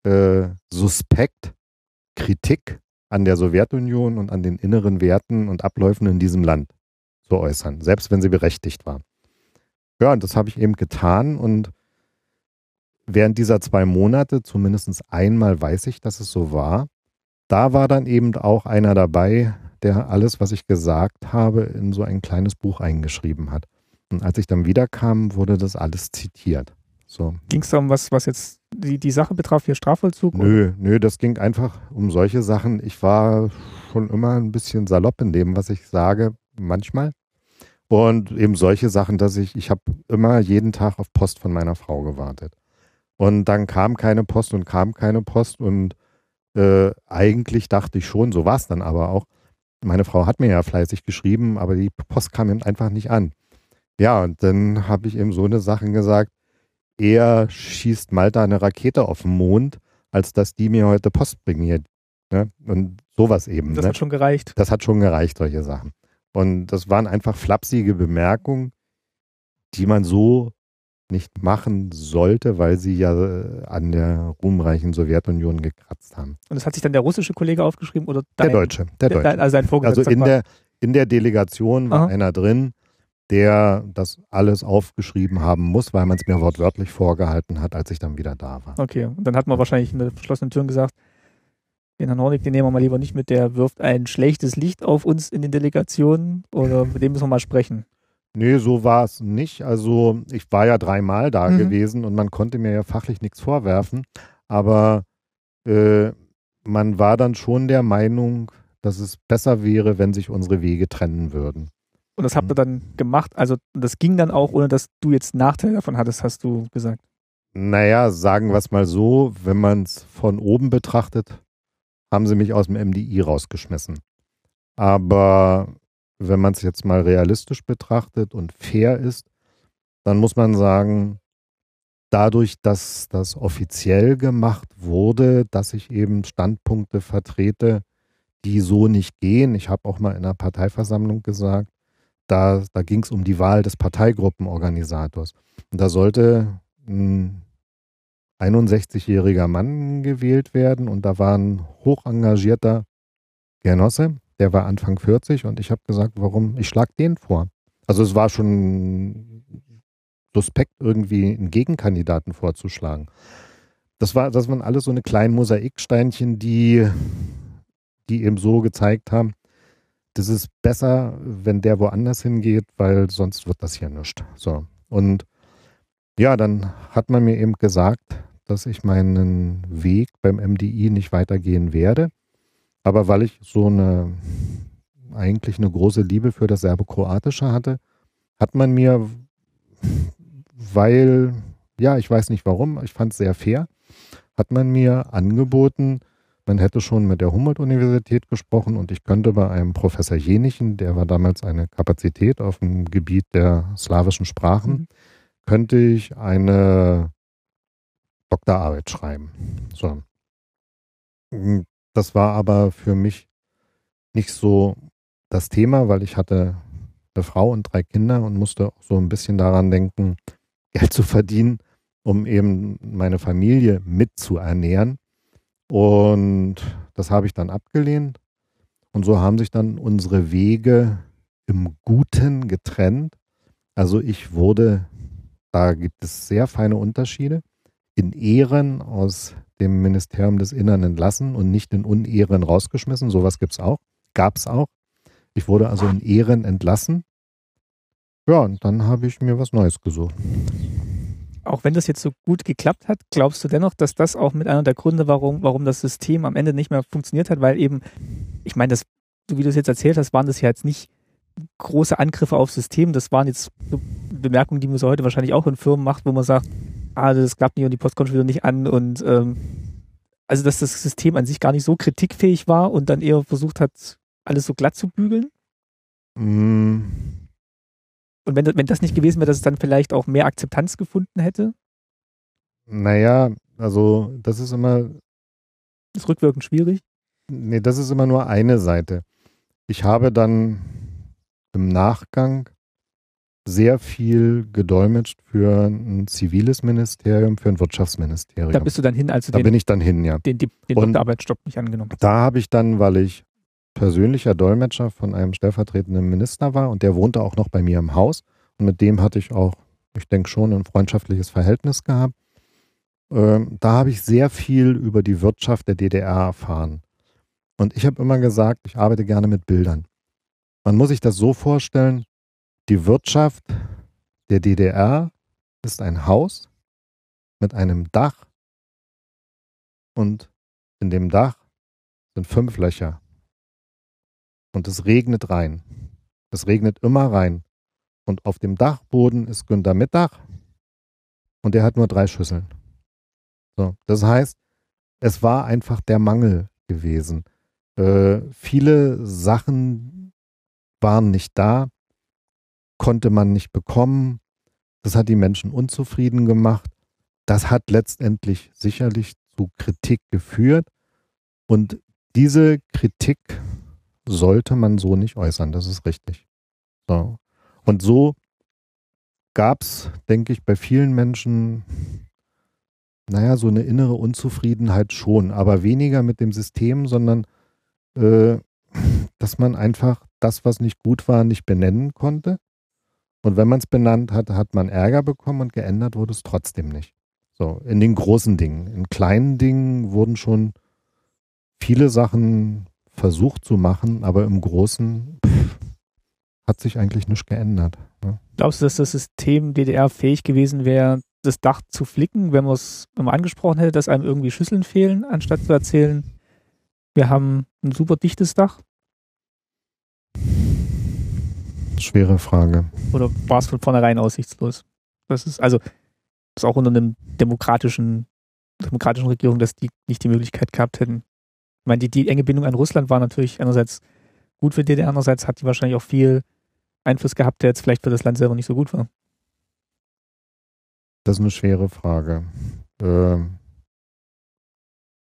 Speaker 2: äh, suspekt, Kritik an der Sowjetunion und an den inneren Werten und Abläufen in diesem Land zu äußern, selbst wenn sie berechtigt waren. Ja, und das habe ich eben getan und während dieser zwei Monate, zumindest einmal weiß ich, dass es so war, da war dann eben auch einer dabei, der alles, was ich gesagt habe, in so ein kleines Buch eingeschrieben hat. Und als ich dann wiederkam, wurde das alles zitiert. So.
Speaker 1: Ging es darum, was, was jetzt die, die Sache betraf, hier Strafvollzug?
Speaker 2: Nö, oder? nö, das ging einfach um solche Sachen. Ich war schon immer ein bisschen salopp in dem, was ich sage, manchmal. Und eben solche Sachen, dass ich, ich habe immer jeden Tag auf Post von meiner Frau gewartet. Und dann kam keine Post und kam keine Post. Und äh, eigentlich dachte ich schon, so war es dann aber auch. Meine Frau hat mir ja fleißig geschrieben, aber die Post kam eben einfach nicht an. Ja, und dann habe ich eben so eine Sachen gesagt, eher schießt Malta eine Rakete auf den Mond, als dass die mir heute Post bringen hier. Ne? Und sowas eben.
Speaker 1: Das
Speaker 2: ne?
Speaker 1: hat schon gereicht.
Speaker 2: Das hat schon gereicht, solche Sachen. Und das waren einfach flapsige Bemerkungen, die man so nicht machen sollte, weil sie ja äh, an der ruhmreichen Sowjetunion gekratzt haben.
Speaker 1: Und das hat sich dann der russische Kollege aufgeschrieben oder
Speaker 2: dein, der Deutsche? Der Deutsche.
Speaker 1: Also,
Speaker 2: also in der, in der Delegation war Aha. einer drin, der das alles aufgeschrieben haben muss, weil man es mir wortwörtlich vorgehalten hat, als ich dann wieder da war.
Speaker 1: Okay, und dann hat man wahrscheinlich in der verschlossenen Türen gesagt, den Herrn Hornig, den nehmen wir mal lieber nicht mit, der wirft ein schlechtes Licht auf uns in den Delegationen oder mit dem müssen wir mal sprechen.
Speaker 2: Nee, so war es nicht. Also ich war ja dreimal da mhm. gewesen und man konnte mir ja fachlich nichts vorwerfen, aber äh, man war dann schon der Meinung, dass es besser wäre, wenn sich unsere Wege trennen würden.
Speaker 1: Und das habt ihr dann gemacht. Also das ging dann auch, ohne dass du jetzt Nachteile davon hattest, hast du gesagt.
Speaker 2: Naja, sagen wir es mal so, wenn man es von oben betrachtet, haben sie mich aus dem MDI rausgeschmissen. Aber wenn man es jetzt mal realistisch betrachtet und fair ist, dann muss man sagen, dadurch, dass das offiziell gemacht wurde, dass ich eben Standpunkte vertrete, die so nicht gehen. Ich habe auch mal in einer Parteiversammlung gesagt, da, da ging es um die Wahl des Parteigruppenorganisators. Und da sollte ein 61-jähriger Mann gewählt werden und da war ein hoch engagierter Genosse, der war Anfang 40 und ich habe gesagt, warum, ich schlage den vor. Also es war schon suspekt, irgendwie einen Gegenkandidaten vorzuschlagen. Das war, das waren alles so eine kleinen Mosaiksteinchen, die, die eben so gezeigt haben, das ist besser, wenn der woanders hingeht, weil sonst wird das hier nichts. So. Und ja, dann hat man mir eben gesagt, dass ich meinen Weg beim MDI nicht weitergehen werde. Aber weil ich so eine, eigentlich eine große Liebe für das Serbo-Kroatische hatte, hat man mir, weil, ja, ich weiß nicht warum, ich fand es sehr fair, hat man mir angeboten, man hätte schon mit der Humboldt-Universität gesprochen und ich könnte bei einem Professor Jenichen, der war damals eine Kapazität auf dem Gebiet der slawischen Sprachen, mhm. könnte ich eine Doktorarbeit schreiben. So. Das war aber für mich nicht so das Thema, weil ich hatte eine Frau und drei Kinder und musste auch so ein bisschen daran denken, Geld zu verdienen, um eben meine Familie mitzuernähren. Und das habe ich dann abgelehnt. Und so haben sich dann unsere Wege im Guten getrennt. Also ich wurde, da gibt es sehr feine Unterschiede, in Ehren aus dem Ministerium des Innern entlassen und nicht in Unehren rausgeschmissen. Sowas es auch, gab es auch. Ich wurde also in Ehren entlassen. Ja, und dann habe ich mir was Neues gesucht
Speaker 1: auch wenn das jetzt so gut geklappt hat, glaubst du dennoch, dass das auch mit einer der Gründe, warum, warum das System am Ende nicht mehr funktioniert hat, weil eben, ich meine, das, so wie du es jetzt erzählt hast, waren das ja jetzt nicht große Angriffe aufs System, das waren jetzt Bemerkungen, die man so heute wahrscheinlich auch in Firmen macht, wo man sagt, ah, das klappt nicht und die Post kommt wieder nicht an und ähm, also dass das System an sich gar nicht so kritikfähig war und dann eher versucht hat, alles so glatt zu bügeln? Mm, und wenn, wenn das nicht gewesen wäre, dass es dann vielleicht auch mehr Akzeptanz gefunden hätte?
Speaker 2: Naja, also das ist immer.
Speaker 1: Das ist rückwirkend schwierig?
Speaker 2: Nee, das ist immer nur eine Seite. Ich habe dann im Nachgang sehr viel gedolmetscht für ein ziviles Ministerium, für ein Wirtschaftsministerium.
Speaker 1: Da bist du dann hin, als du
Speaker 2: da den, bin ich dann hin, ja.
Speaker 1: den, den, den Doktorarbeitsstopp nicht angenommen
Speaker 2: Da habe ich dann, weil ich persönlicher Dolmetscher von einem stellvertretenden Minister war und der wohnte auch noch bei mir im Haus. Und mit dem hatte ich auch, ich denke schon, ein freundschaftliches Verhältnis gehabt. Ähm, da habe ich sehr viel über die Wirtschaft der DDR erfahren. Und ich habe immer gesagt, ich arbeite gerne mit Bildern. Man muss sich das so vorstellen, die Wirtschaft der DDR ist ein Haus mit einem Dach und in dem Dach sind fünf Löcher und es regnet rein. Es regnet immer rein. Und auf dem Dachboden ist Günter Mittag und er hat nur drei Schüsseln. So, das heißt, es war einfach der Mangel gewesen. Äh, viele Sachen waren nicht da, konnte man nicht bekommen. Das hat die Menschen unzufrieden gemacht. Das hat letztendlich sicherlich zu Kritik geführt. Und diese Kritik sollte man so nicht äußern, das ist richtig. So. Und so gab es, denke ich, bei vielen Menschen, naja, so eine innere Unzufriedenheit schon, aber weniger mit dem System, sondern äh, dass man einfach das, was nicht gut war, nicht benennen konnte. Und wenn man es benannt hat, hat man Ärger bekommen und geändert wurde es trotzdem nicht. So, in den großen Dingen. In kleinen Dingen wurden schon viele Sachen versucht zu machen, aber im Großen pff, hat sich eigentlich nichts geändert.
Speaker 1: Ne? Glaubst du, dass das System DDR fähig gewesen wäre, das Dach zu flicken, wenn man es immer angesprochen hätte, dass einem irgendwie Schüsseln fehlen, anstatt zu erzählen, wir haben ein super dichtes Dach?
Speaker 2: Schwere Frage.
Speaker 1: Oder war es von vornherein aussichtslos? Das ist also das ist auch unter einem demokratischen demokratischen Regierung, dass die nicht die Möglichkeit gehabt hätten, ich meine, die, die enge Bindung an Russland war natürlich einerseits gut für DDR, andererseits hat die wahrscheinlich auch viel Einfluss gehabt, der jetzt vielleicht für das Land selber nicht so gut war.
Speaker 2: Das ist eine schwere Frage. Ähm,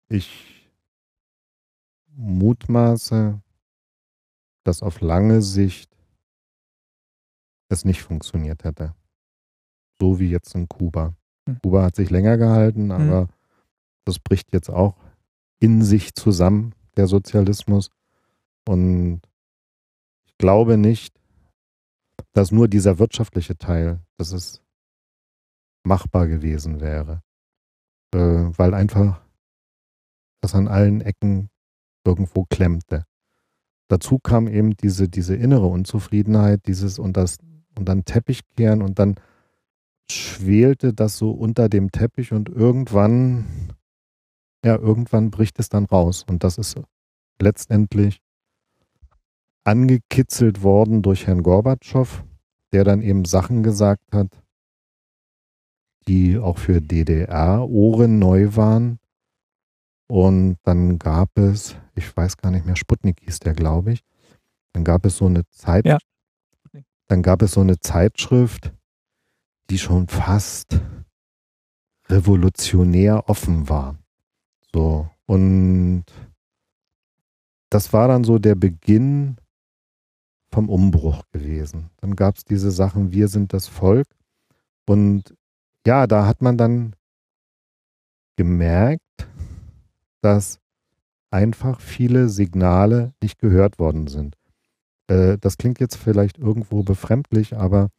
Speaker 2: ich mutmaße, dass auf lange Sicht es nicht funktioniert hätte. So wie jetzt in Kuba. Hm. Kuba hat sich länger gehalten, hm. aber hm. das bricht jetzt auch in sich zusammen, der Sozialismus. Und ich glaube nicht, dass nur dieser wirtschaftliche Teil, dass es machbar gewesen wäre. Äh, weil einfach das an allen Ecken irgendwo klemmte. Dazu kam eben diese, diese innere Unzufriedenheit, dieses und das und dann Teppich kehren und dann schwelte das so unter dem Teppich und irgendwann ja, irgendwann bricht es dann raus. Und das ist letztendlich angekitzelt worden durch Herrn Gorbatschow, der dann eben Sachen gesagt hat, die auch für DDR-Ohren neu waren. Und dann gab es, ich weiß gar nicht mehr, Sputnik hieß der, glaube ich. Dann gab es so eine Zeit,
Speaker 1: Ja.
Speaker 2: dann gab es so eine Zeitschrift, die schon fast revolutionär offen war. So. Und das war dann so der Beginn vom Umbruch gewesen. Dann gab es diese Sachen, wir sind das Volk. Und ja, da hat man dann gemerkt, dass einfach viele Signale nicht gehört worden sind. Äh, das klingt jetzt vielleicht irgendwo befremdlich, aber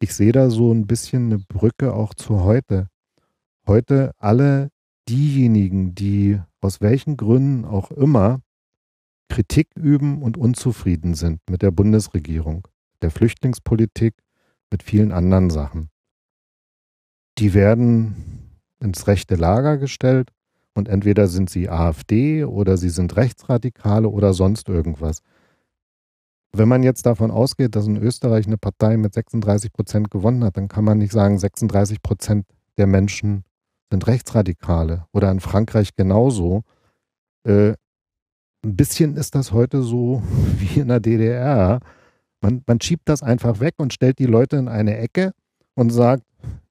Speaker 2: ich sehe da so ein bisschen eine Brücke auch zu heute. Heute alle diejenigen, die aus welchen Gründen auch immer Kritik üben und unzufrieden sind mit der Bundesregierung, der Flüchtlingspolitik, mit vielen anderen Sachen. Die werden ins rechte Lager gestellt und entweder sind sie AfD oder sie sind Rechtsradikale oder sonst irgendwas. Wenn man jetzt davon ausgeht, dass in Österreich eine Partei mit 36 Prozent gewonnen hat, dann kann man nicht sagen, 36 Prozent der Menschen sind Rechtsradikale oder in Frankreich genauso. Äh, ein bisschen ist das heute so wie in der DDR. Man, man schiebt das einfach weg und stellt die Leute in eine Ecke und sagt,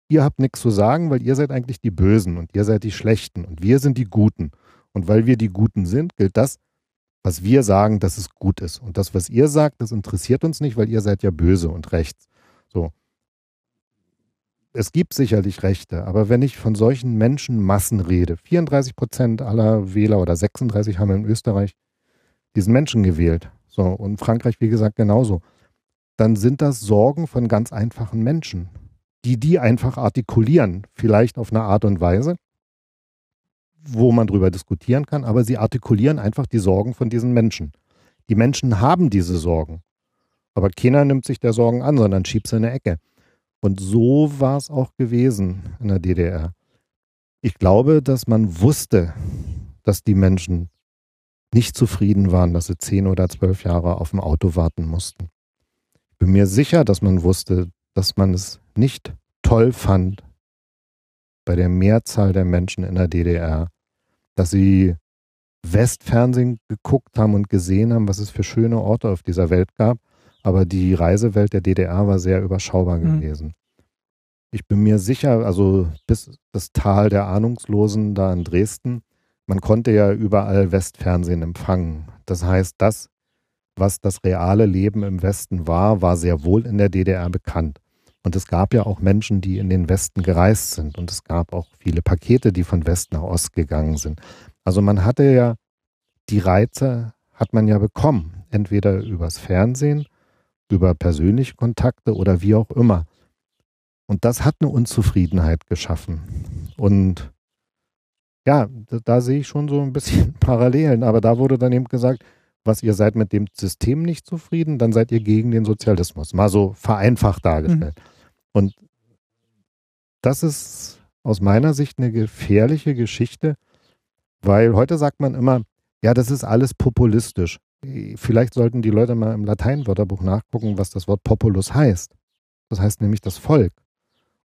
Speaker 2: ihr habt nichts zu sagen, weil ihr seid eigentlich die Bösen und ihr seid die Schlechten und wir sind die Guten. Und weil wir die Guten sind, gilt das, was wir sagen, dass es gut ist. Und das, was ihr sagt, das interessiert uns nicht, weil ihr seid ja böse und rechts. So. Es gibt sicherlich Rechte, aber wenn ich von solchen Menschenmassen rede, 34 Prozent aller Wähler oder 36 haben in Österreich diesen Menschen gewählt. So, und Frankreich, wie gesagt, genauso. Dann sind das Sorgen von ganz einfachen Menschen, die die einfach artikulieren, vielleicht auf eine Art und Weise, wo man drüber diskutieren kann, aber sie artikulieren einfach die Sorgen von diesen Menschen. Die Menschen haben diese Sorgen, aber keiner nimmt sich der Sorgen an, sondern schiebt sie in eine Ecke. Und so war es auch gewesen in der DDR. Ich glaube, dass man wusste, dass die Menschen nicht zufrieden waren, dass sie zehn oder zwölf Jahre auf dem Auto warten mussten. Ich bin mir sicher, dass man wusste, dass man es nicht toll fand bei der Mehrzahl der Menschen in der DDR, dass sie Westfernsehen geguckt haben und gesehen haben, was es für schöne Orte auf dieser Welt gab, aber die Reisewelt der DDR war sehr überschaubar
Speaker 1: Mhm.
Speaker 2: gewesen. Ich bin mir sicher, also bis das Tal der Ahnungslosen da in Dresden, man konnte ja überall Westfernsehen empfangen. Das heißt, das, was das reale Leben im Westen war, war sehr wohl in der DDR bekannt. Und es gab ja auch Menschen, die in den Westen gereist sind. Und es gab auch viele Pakete, die von West nach Ost gegangen sind. Also man hatte ja, die Reize hat man ja bekommen. Entweder übers Fernsehen, über persönliche Kontakte oder wie auch immer. Und das hat eine Unzufriedenheit geschaffen. Und ja, da, da sehe ich schon so ein bisschen Parallelen. Aber da wurde dann eben gesagt, was ihr seid mit dem System nicht zufrieden, dann seid ihr gegen den Sozialismus. Mal so vereinfacht dargestellt. Und das ist aus meiner Sicht eine gefährliche Geschichte, weil heute sagt man immer, ja, das ist alles populistisch. Vielleicht sollten die Leute mal im Lateinwörterbuch nachgucken, was das Wort Populus heißt. Das heißt nämlich das Volk.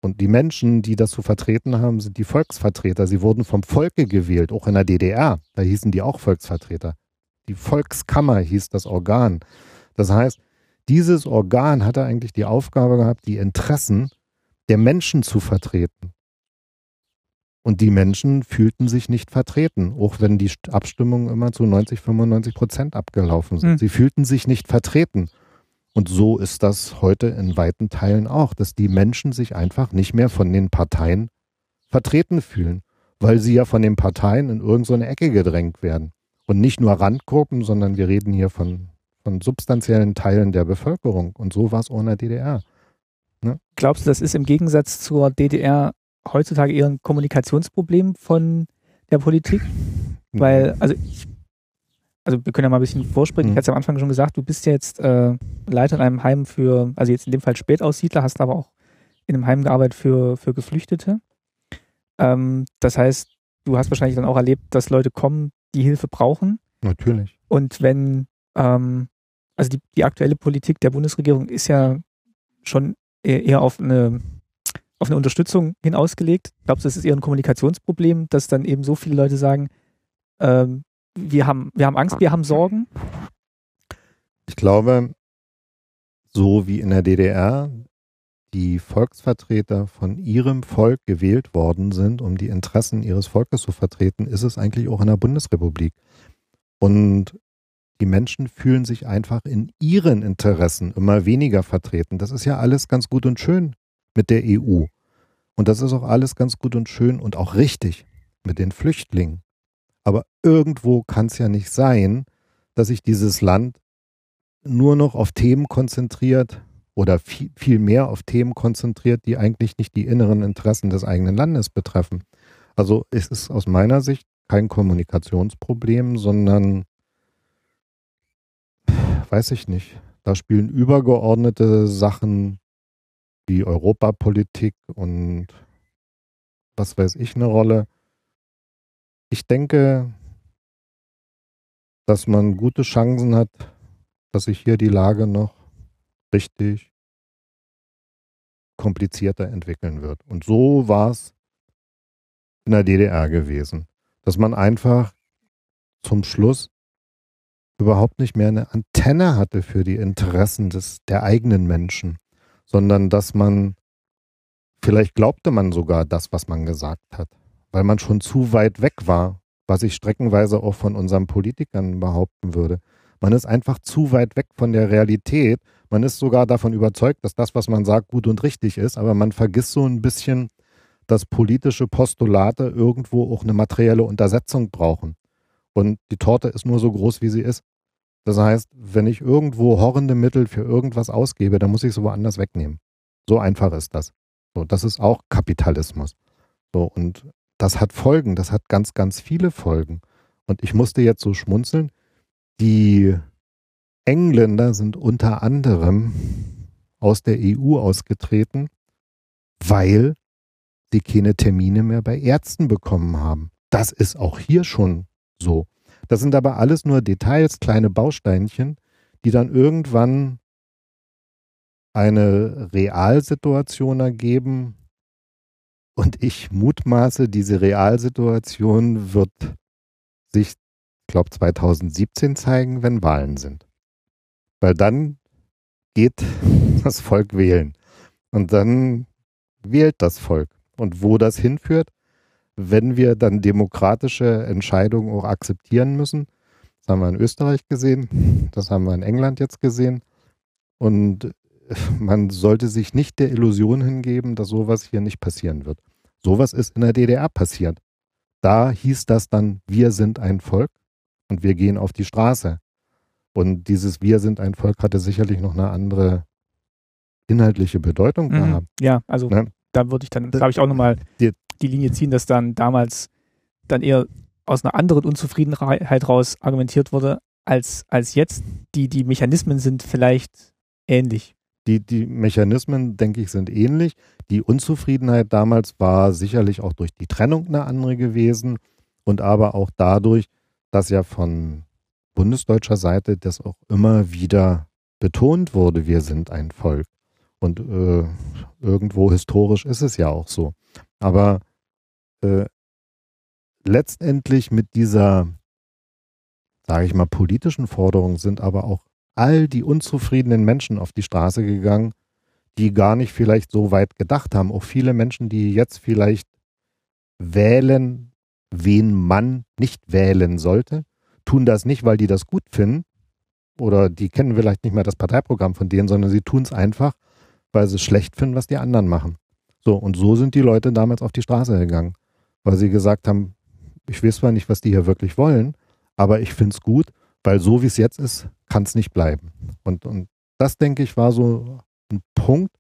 Speaker 2: Und die Menschen, die das zu vertreten haben, sind die Volksvertreter. Sie wurden vom Volke gewählt, auch in der DDR. Da hießen die auch Volksvertreter. Die Volkskammer hieß das Organ. Das heißt, dieses Organ hatte eigentlich die Aufgabe gehabt, die Interessen der Menschen zu vertreten. Und die Menschen fühlten sich nicht vertreten, auch wenn die Abstimmungen immer zu 90, 95 Prozent abgelaufen sind.
Speaker 1: Hm.
Speaker 2: Sie fühlten sich nicht vertreten. Und so ist das heute in weiten Teilen auch, dass die Menschen sich einfach nicht mehr von den Parteien vertreten fühlen, weil sie ja von den Parteien in irgendeine Ecke gedrängt werden. Und nicht nur Randgruppen, sondern wir reden hier von, von substanziellen Teilen der Bevölkerung. Und so war es der DDR.
Speaker 1: Glaubst du, das ist im Gegensatz zur DDR heutzutage eher ein Kommunikationsproblem von der Politik? Weil, also ich, also wir können ja mal ein bisschen vorspringen. Ich
Speaker 2: Mhm.
Speaker 1: hatte es am Anfang schon gesagt, du bist ja jetzt äh, Leiter in einem Heim für, also jetzt in dem Fall Spätaussiedler, hast aber auch in einem Heim gearbeitet für, für Geflüchtete. Ähm, das heißt, du hast wahrscheinlich dann auch erlebt, dass Leute kommen, die Hilfe brauchen.
Speaker 2: Natürlich.
Speaker 1: Und wenn, ähm, also die, die aktuelle Politik der Bundesregierung ist ja schon eher, eher auf eine auf eine Unterstützung hin ausgelegt. Glaubst du, das ist eher ein Kommunikationsproblem, dass dann eben so viele Leute sagen, ähm, wir, haben, wir haben Angst, wir haben Sorgen?
Speaker 2: Ich glaube, so wie in der DDR die Volksvertreter von ihrem Volk gewählt worden sind, um die Interessen ihres Volkes zu vertreten, ist es eigentlich auch in der Bundesrepublik. Und die Menschen fühlen sich einfach in ihren Interessen immer weniger vertreten. Das ist ja alles ganz gut und schön mit der EU. Und das ist auch alles ganz gut und schön und auch richtig mit den Flüchtlingen. Aber irgendwo kann es ja nicht sein, dass sich dieses Land nur noch auf Themen konzentriert oder viel, viel mehr auf Themen konzentriert, die eigentlich nicht die inneren Interessen des eigenen Landes betreffen. Also es ist aus meiner Sicht kein Kommunikationsproblem, sondern weiß ich nicht. Da spielen übergeordnete Sachen wie Europapolitik und was weiß ich eine Rolle. Ich denke, dass man gute Chancen hat, dass sich hier die Lage noch richtig komplizierter entwickeln wird. Und so war es in der DDR gewesen, dass man einfach zum Schluss überhaupt nicht mehr eine Antenne hatte für die Interessen des, der eigenen Menschen, sondern dass man, vielleicht glaubte man sogar das, was man gesagt hat weil man schon zu weit weg war, was ich streckenweise auch von unseren Politikern behaupten würde. Man ist einfach zu weit weg von der Realität. Man ist sogar davon überzeugt, dass das, was man sagt, gut und richtig ist, aber man vergisst so ein bisschen, dass politische Postulate irgendwo auch eine materielle Untersetzung brauchen. Und die Torte ist nur so groß, wie sie ist. Das heißt, wenn ich irgendwo horrende Mittel für irgendwas ausgebe, dann muss ich es woanders wegnehmen. So einfach ist das. So, das ist auch Kapitalismus. So, und das hat Folgen, das hat ganz, ganz viele Folgen. Und ich musste jetzt so schmunzeln. Die Engländer sind unter anderem aus der EU ausgetreten, weil sie keine Termine mehr bei Ärzten bekommen haben. Das ist auch hier schon so. Das sind aber alles nur Details, kleine Bausteinchen, die dann irgendwann eine Realsituation ergeben, und ich mutmaße, diese Realsituation wird sich, ich glaube, 2017 zeigen, wenn Wahlen sind. Weil dann geht das Volk wählen. Und dann wählt das Volk. Und wo das hinführt, wenn wir dann demokratische Entscheidungen auch akzeptieren müssen, das haben wir in Österreich gesehen, das haben wir in England jetzt gesehen. Und man sollte sich nicht der Illusion hingeben, dass sowas hier nicht passieren wird. Sowas ist in der DDR passiert. Da hieß das dann, wir sind ein Volk und wir gehen auf die Straße. Und dieses Wir sind ein Volk hatte sicherlich noch eine andere inhaltliche Bedeutung mhm. gehabt.
Speaker 1: Ja, also ne? da würde ich dann, glaube ich, auch nochmal die, Linie ziehen, dass dann damals dann eher aus einer anderen Unzufriedenheit raus argumentiert wurde, als, als jetzt. Die, die Mechanismen sind vielleicht ähnlich.
Speaker 2: Die, die Mechanismen, denke ich, sind ähnlich. Die Unzufriedenheit damals war sicherlich auch durch die Trennung eine andere gewesen und aber auch dadurch, dass ja von bundesdeutscher Seite das auch immer wieder betont wurde, wir sind ein Volk. Und äh, irgendwo historisch ist es ja auch so. Aber äh, letztendlich mit dieser, sage ich mal, politischen Forderung sind aber auch all die unzufriedenen Menschen auf die Straße gegangen, die gar nicht vielleicht so weit gedacht haben. Auch viele Menschen, die jetzt vielleicht wählen, wen man nicht wählen sollte, tun das nicht, weil die das gut finden oder die kennen vielleicht nicht mehr das Parteiprogramm von denen, sondern sie tun es einfach, weil sie es schlecht finden, was die anderen machen. So, und so sind die Leute damals auf die Straße gegangen, weil sie gesagt haben, ich weiß zwar nicht, was die hier wirklich wollen, aber ich finde es gut weil so wie es jetzt ist, kann es nicht bleiben. Und, und das, denke ich, war so ein Punkt.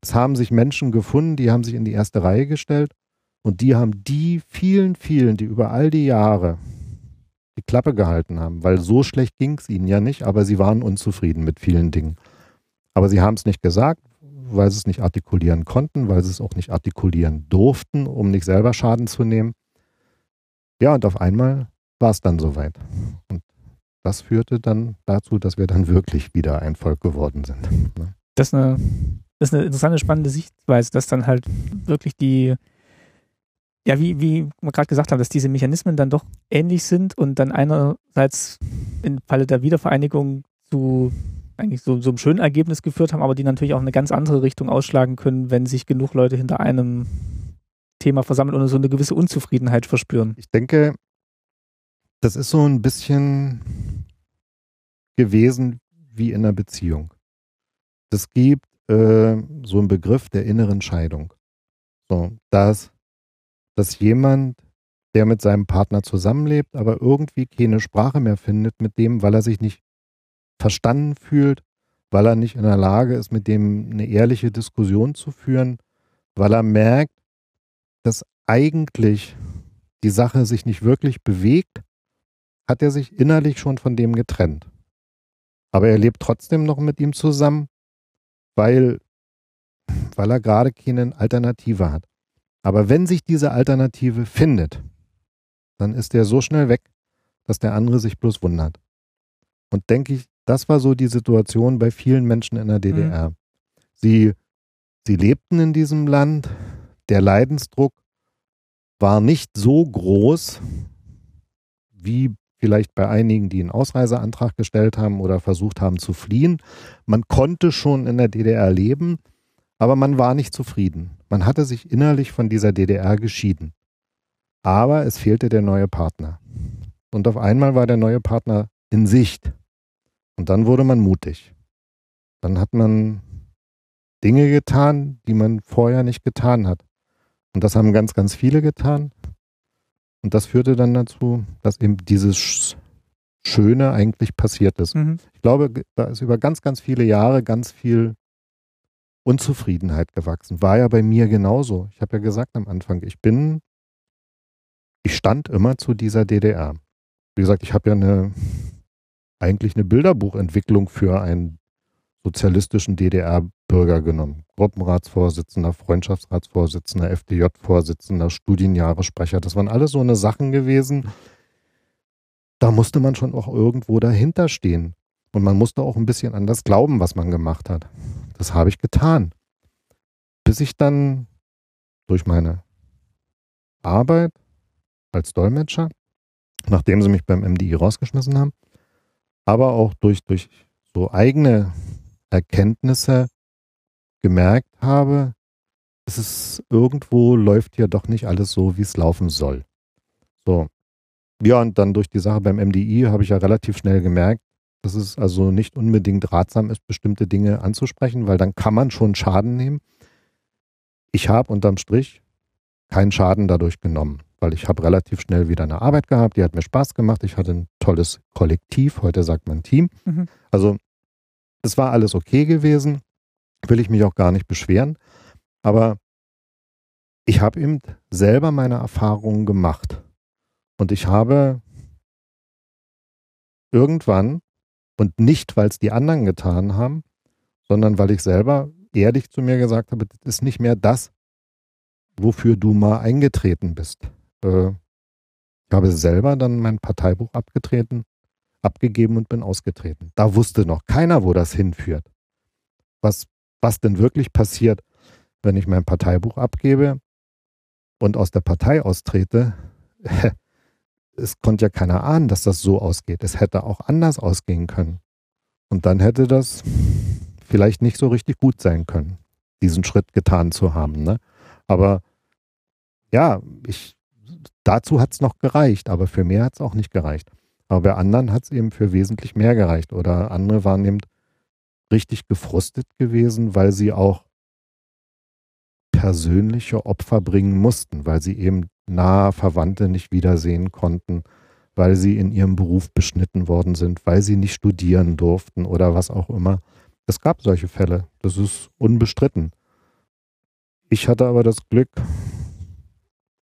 Speaker 2: Es haben sich Menschen gefunden, die haben sich in die erste Reihe gestellt und die haben die vielen, vielen, die über all die Jahre die Klappe gehalten haben, weil so schlecht ging es ihnen ja nicht, aber sie waren unzufrieden mit vielen Dingen. Aber sie haben es nicht gesagt, weil sie es nicht artikulieren konnten, weil sie es auch nicht artikulieren durften, um nicht selber Schaden zu nehmen. Ja, und auf einmal war es dann soweit. Und das führte dann dazu, dass wir dann wirklich wieder ein Volk geworden sind.
Speaker 1: Ne? Das ist eine, das ist eine interessante, spannende Sichtweise, dass dann halt wirklich die, ja, wie, wie wir gerade gesagt haben, dass diese Mechanismen dann doch ähnlich sind und dann einerseits im Falle der Wiedervereinigung zu eigentlich so, so einem schönen Ergebnis geführt haben, aber die natürlich auch eine ganz andere Richtung ausschlagen können, wenn sich genug Leute hinter einem Thema versammeln und so eine gewisse Unzufriedenheit verspüren.
Speaker 2: Ich denke, das ist so ein bisschen gewesen wie in einer Beziehung. Es gibt äh, so einen Begriff der inneren Scheidung. So, dass, dass jemand, der mit seinem Partner zusammenlebt, aber irgendwie keine Sprache mehr findet mit dem, weil er sich nicht verstanden fühlt, weil er nicht in der Lage ist, mit dem eine ehrliche Diskussion zu führen, weil er merkt, dass eigentlich die Sache sich nicht wirklich bewegt, hat er sich innerlich schon von dem getrennt. Aber er lebt trotzdem noch mit ihm zusammen, weil, weil er gerade keine Alternative hat. Aber wenn sich diese Alternative findet, dann ist er so schnell weg, dass der andere sich bloß wundert. Und denke ich, das war so die Situation bei vielen Menschen in der DDR. Mhm. Sie, sie lebten in diesem Land, der Leidensdruck war nicht so groß wie vielleicht bei einigen, die einen Ausreiseantrag gestellt haben oder versucht haben zu fliehen. Man konnte schon in der DDR leben, aber man war nicht zufrieden. Man hatte sich innerlich von dieser DDR geschieden. Aber es fehlte der neue Partner. Und auf einmal war der neue Partner in Sicht. Und dann wurde man mutig. Dann hat man Dinge getan, die man vorher nicht getan hat. Und das haben ganz, ganz viele getan. Und das führte dann dazu, dass eben dieses Schöne eigentlich passiert ist. Mhm. Ich glaube, da ist über ganz, ganz viele Jahre ganz viel Unzufriedenheit gewachsen. War ja bei mir genauso. Ich habe ja gesagt am Anfang, ich bin, ich stand immer zu dieser DDR. Wie gesagt, ich habe ja eine eigentlich eine Bilderbuchentwicklung für einen sozialistischen DDR-Bürger genommen. Gruppenratsvorsitzender, Freundschaftsratsvorsitzender, FDJ-Vorsitzender, Studienjahresprecher. Das waren alles so eine Sachen gewesen. Da musste man schon auch irgendwo dahinter stehen. Und man musste auch ein bisschen an das glauben, was man gemacht hat. Das habe ich getan. Bis ich dann durch meine Arbeit als Dolmetscher, nachdem sie mich beim MDI rausgeschmissen haben, aber auch durch, durch so eigene Erkenntnisse gemerkt habe, es ist irgendwo läuft hier doch nicht alles so, wie es laufen soll. So. Ja, und dann durch die Sache beim MDI habe ich ja relativ schnell gemerkt, dass es also nicht unbedingt ratsam ist, bestimmte Dinge anzusprechen, weil dann kann man schon Schaden nehmen. Ich habe unterm Strich keinen Schaden dadurch genommen weil ich habe relativ schnell wieder eine Arbeit gehabt, die hat mir Spaß gemacht. Ich hatte ein tolles Kollektiv, heute sagt man Team. Mhm. Also es war alles okay gewesen, will ich mich auch gar nicht beschweren. Aber ich habe eben selber meine Erfahrungen gemacht. Und ich habe irgendwann, und nicht, weil es die anderen getan haben, sondern weil ich selber ehrlich zu mir gesagt habe, das ist nicht mehr das, wofür du mal eingetreten bist. Äh, habe selber dann mein Parteibuch abgetreten, abgegeben und bin ausgetreten. Da wusste noch keiner, wo das hinführt. Was, was denn wirklich passiert, wenn ich mein Parteibuch abgebe und aus der Partei austrete. es konnte ja keiner ahnen, dass das so ausgeht. Es hätte auch anders ausgehen können. Und dann hätte das vielleicht nicht so richtig gut sein können, diesen Schritt getan zu haben. Ne? Aber ja, ich Dazu hat es noch gereicht, aber für mehr hat es auch nicht gereicht. Aber bei anderen hat es eben für wesentlich mehr gereicht. Oder andere waren eben richtig gefrustet gewesen, weil sie auch persönliche Opfer bringen mussten, weil sie eben nahe Verwandte nicht wiedersehen konnten, weil sie in ihrem Beruf beschnitten worden sind, weil sie nicht studieren durften oder was auch immer. Es gab solche Fälle, das ist unbestritten. Ich hatte aber das Glück,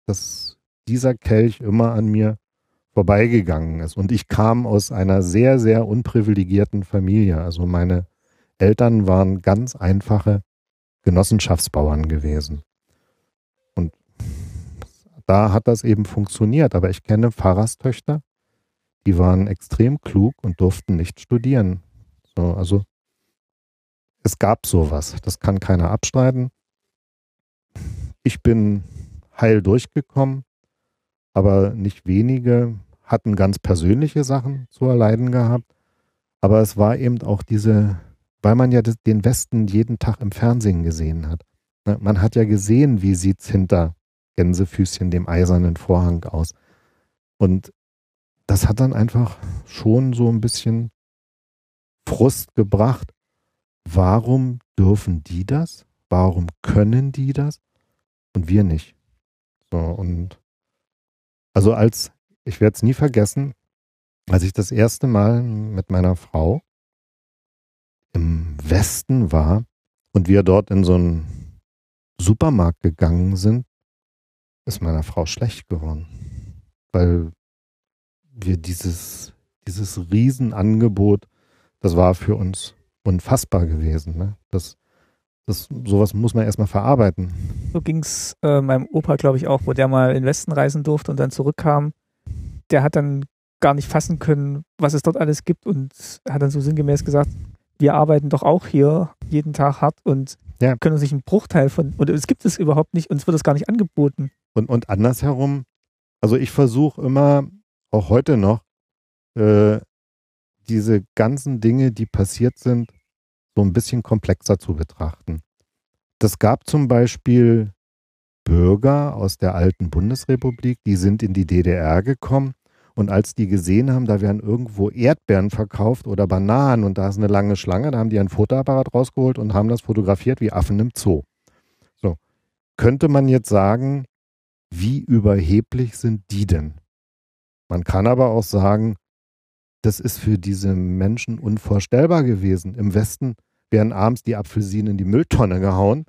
Speaker 2: dass dieser Kelch immer an mir vorbeigegangen ist. Und ich kam aus einer sehr, sehr unprivilegierten Familie. Also meine Eltern waren ganz einfache Genossenschaftsbauern gewesen. Und da hat das eben funktioniert. Aber ich kenne Pfarrerstöchter, die waren extrem klug und durften nicht studieren. So, also es gab sowas. Das kann keiner abstreiten. Ich bin heil durchgekommen, aber nicht wenige hatten ganz persönliche Sachen zu erleiden gehabt. Aber es war eben auch diese, weil man ja den Westen jeden Tag im Fernsehen gesehen hat. Ne, man hat ja gesehen, wie sieht's hinter Gänsefüßchen, dem eisernen Vorhang aus. Und das hat dann einfach schon so ein bisschen Frust gebracht. Warum dürfen die das? Warum können die das? Und wir nicht. So, und also als, ich werde es nie vergessen, als ich das erste Mal mit meiner Frau im Westen war und wir dort in so einen Supermarkt gegangen sind, ist meiner Frau schlecht geworden. Weil wir dieses, dieses Riesenangebot, das war für uns unfassbar gewesen. Ne? Das, das, sowas muss man erstmal verarbeiten.
Speaker 1: So ging es äh, meinem Opa, glaube ich, auch, wo der mal in den Westen reisen durfte und dann zurückkam. Der hat dann gar nicht fassen können, was es dort alles gibt und hat dann so sinngemäß gesagt, wir arbeiten doch auch hier jeden Tag hart und ja. können uns nicht einen Bruchteil von, oder es gibt es überhaupt nicht, uns wird es gar nicht angeboten.
Speaker 2: Und, und andersherum, also ich versuche immer, auch heute noch, äh, diese ganzen Dinge, die passiert sind, so ein bisschen komplexer zu betrachten. Das gab zum Beispiel Bürger aus der alten Bundesrepublik, die sind in die DDR gekommen und als die gesehen haben, da werden irgendwo Erdbeeren verkauft oder Bananen und da ist eine lange Schlange, da haben die ein Fotoapparat rausgeholt und haben das fotografiert wie Affen im Zoo. So. Könnte man jetzt sagen, wie überheblich sind die denn? Man kann aber auch sagen, das ist für diese Menschen unvorstellbar gewesen. Im Westen werden abends die Apfelsinen in die Mülltonne gehauen,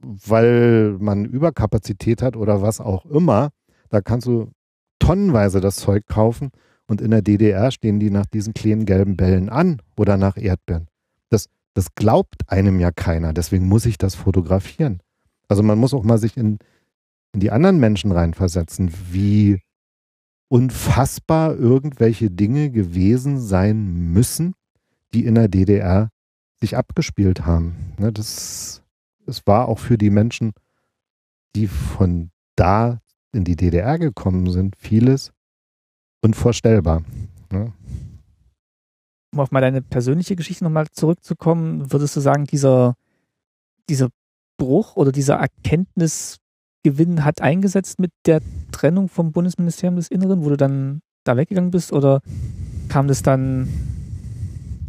Speaker 2: weil man Überkapazität hat oder was auch immer. Da kannst du tonnenweise das Zeug kaufen und in der DDR stehen die nach diesen kleinen gelben Bällen an oder nach Erdbeeren. Das, das glaubt einem ja keiner, deswegen muss ich das fotografieren. Also man muss auch mal sich in, in die anderen Menschen reinversetzen, wie unfassbar irgendwelche Dinge gewesen sein müssen, die in der DDR sich abgespielt haben. Ne, das, das war auch für die Menschen, die von da in die DDR gekommen sind, vieles unvorstellbar. Ne?
Speaker 1: Um auf mal deine persönliche Geschichte nochmal zurückzukommen, würdest du sagen, dieser, dieser Bruch oder dieser Erkenntnis Gewinn hat eingesetzt mit der Trennung vom Bundesministerium des Inneren, wo du dann da weggegangen bist oder kam das dann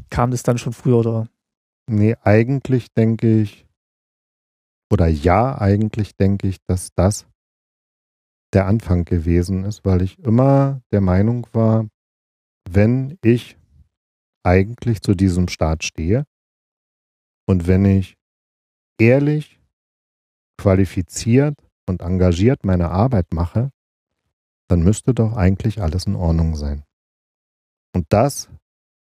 Speaker 1: kam das dann schon früher oder?
Speaker 2: Nee, eigentlich denke ich oder ja, eigentlich denke ich, dass das der Anfang gewesen ist, weil ich immer der Meinung war, wenn ich eigentlich zu diesem Staat stehe und wenn ich ehrlich, qualifiziert und engagiert meine Arbeit mache, dann müsste doch eigentlich alles in Ordnung sein. Und das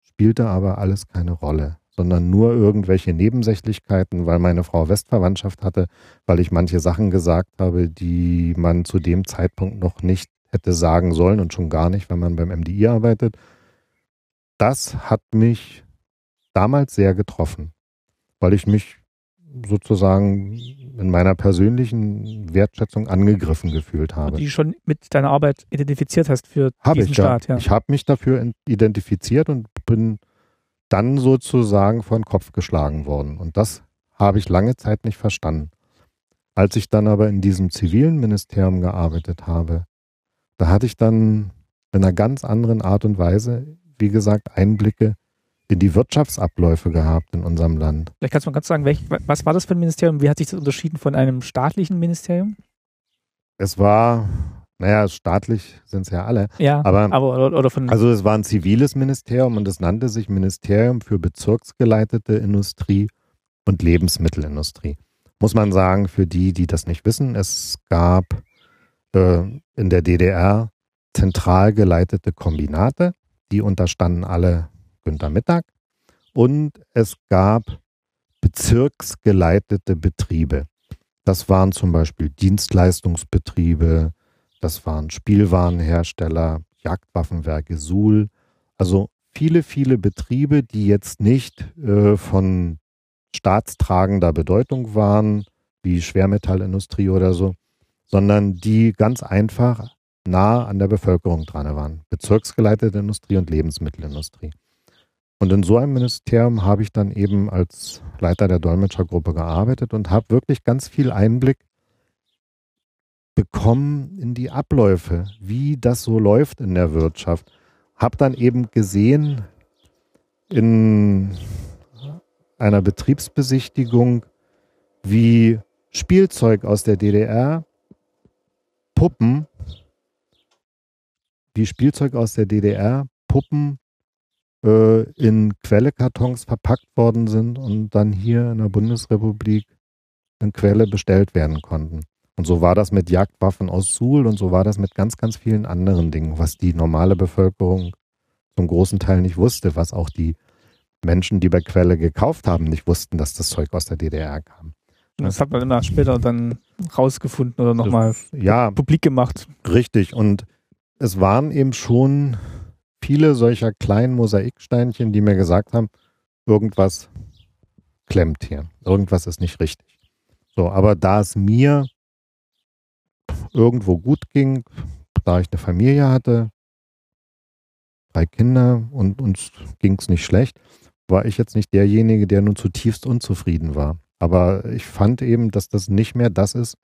Speaker 2: spielte aber alles keine Rolle, sondern nur irgendwelche Nebensächlichkeiten, weil meine Frau Westverwandtschaft hatte, weil ich manche Sachen gesagt habe, die man zu dem Zeitpunkt noch nicht hätte sagen sollen und schon gar nicht, wenn man beim MDI arbeitet. Das hat mich damals sehr getroffen, weil ich mich sozusagen in meiner persönlichen Wertschätzung angegriffen gefühlt habe. Und
Speaker 1: die schon mit deiner Arbeit identifiziert hast für
Speaker 2: hab
Speaker 1: diesen
Speaker 2: ich,
Speaker 1: Staat.
Speaker 2: Ja. Ich habe mich dafür identifiziert und bin dann sozusagen vor den Kopf geschlagen worden. Und das habe ich lange Zeit nicht verstanden. Als ich dann aber in diesem zivilen Ministerium gearbeitet habe, da hatte ich dann in einer ganz anderen Art und Weise, wie gesagt, Einblicke in die Wirtschaftsabläufe gehabt in unserem Land.
Speaker 1: Vielleicht kannst du mal ganz sagen, welch, was war das für ein Ministerium? Wie hat sich das unterschieden von einem staatlichen Ministerium?
Speaker 2: Es war, naja, staatlich sind es ja alle.
Speaker 1: Ja,
Speaker 2: aber,
Speaker 1: aber oder von
Speaker 2: also es war ein ziviles Ministerium und es nannte sich Ministerium für bezirksgeleitete Industrie und Lebensmittelindustrie. Muss man sagen, für die, die das nicht wissen, es gab äh, in der DDR zentral geleitete Kombinate, die unterstanden alle Günter Mittag. Und es gab bezirksgeleitete Betriebe. Das waren zum Beispiel Dienstleistungsbetriebe, das waren Spielwarenhersteller, Jagdwaffenwerke Suhl. Also viele, viele Betriebe, die jetzt nicht äh, von staatstragender Bedeutung waren, wie Schwermetallindustrie oder so, sondern die ganz einfach nah an der Bevölkerung dran waren. Bezirksgeleitete Industrie und Lebensmittelindustrie. Und in so einem Ministerium habe ich dann eben als Leiter der Dolmetschergruppe gearbeitet und habe wirklich ganz viel Einblick bekommen in die Abläufe, wie das so läuft in der Wirtschaft. Habe dann eben gesehen in einer Betriebsbesichtigung, wie Spielzeug aus der DDR, Puppen, wie Spielzeug aus der DDR, Puppen äh, in Quellekartons verpackt worden sind und dann hier in der Bundesrepublik in Quelle bestellt werden konnten. Und so war das mit Jagdwaffen aus Suhl und so war das mit ganz, ganz vielen anderen Dingen, was die normale Bevölkerung zum großen Teil nicht wusste, was auch die Menschen, die bei Quelle gekauft haben, nicht wussten, dass das Zeug aus der DDR kam.
Speaker 1: Das hat man immer später dann rausgefunden oder nochmal
Speaker 2: ja,
Speaker 1: publik gemacht.
Speaker 2: Richtig. Und es waren eben schon viele solcher kleinen Mosaiksteinchen, die mir gesagt haben, irgendwas klemmt hier. Irgendwas ist nicht richtig. So, aber da es mir irgendwo gut ging, da ich eine Familie hatte, drei Kinder und uns ging es nicht schlecht, war ich jetzt nicht derjenige, der nun zutiefst unzufrieden war. Aber ich fand eben, dass das nicht mehr das ist,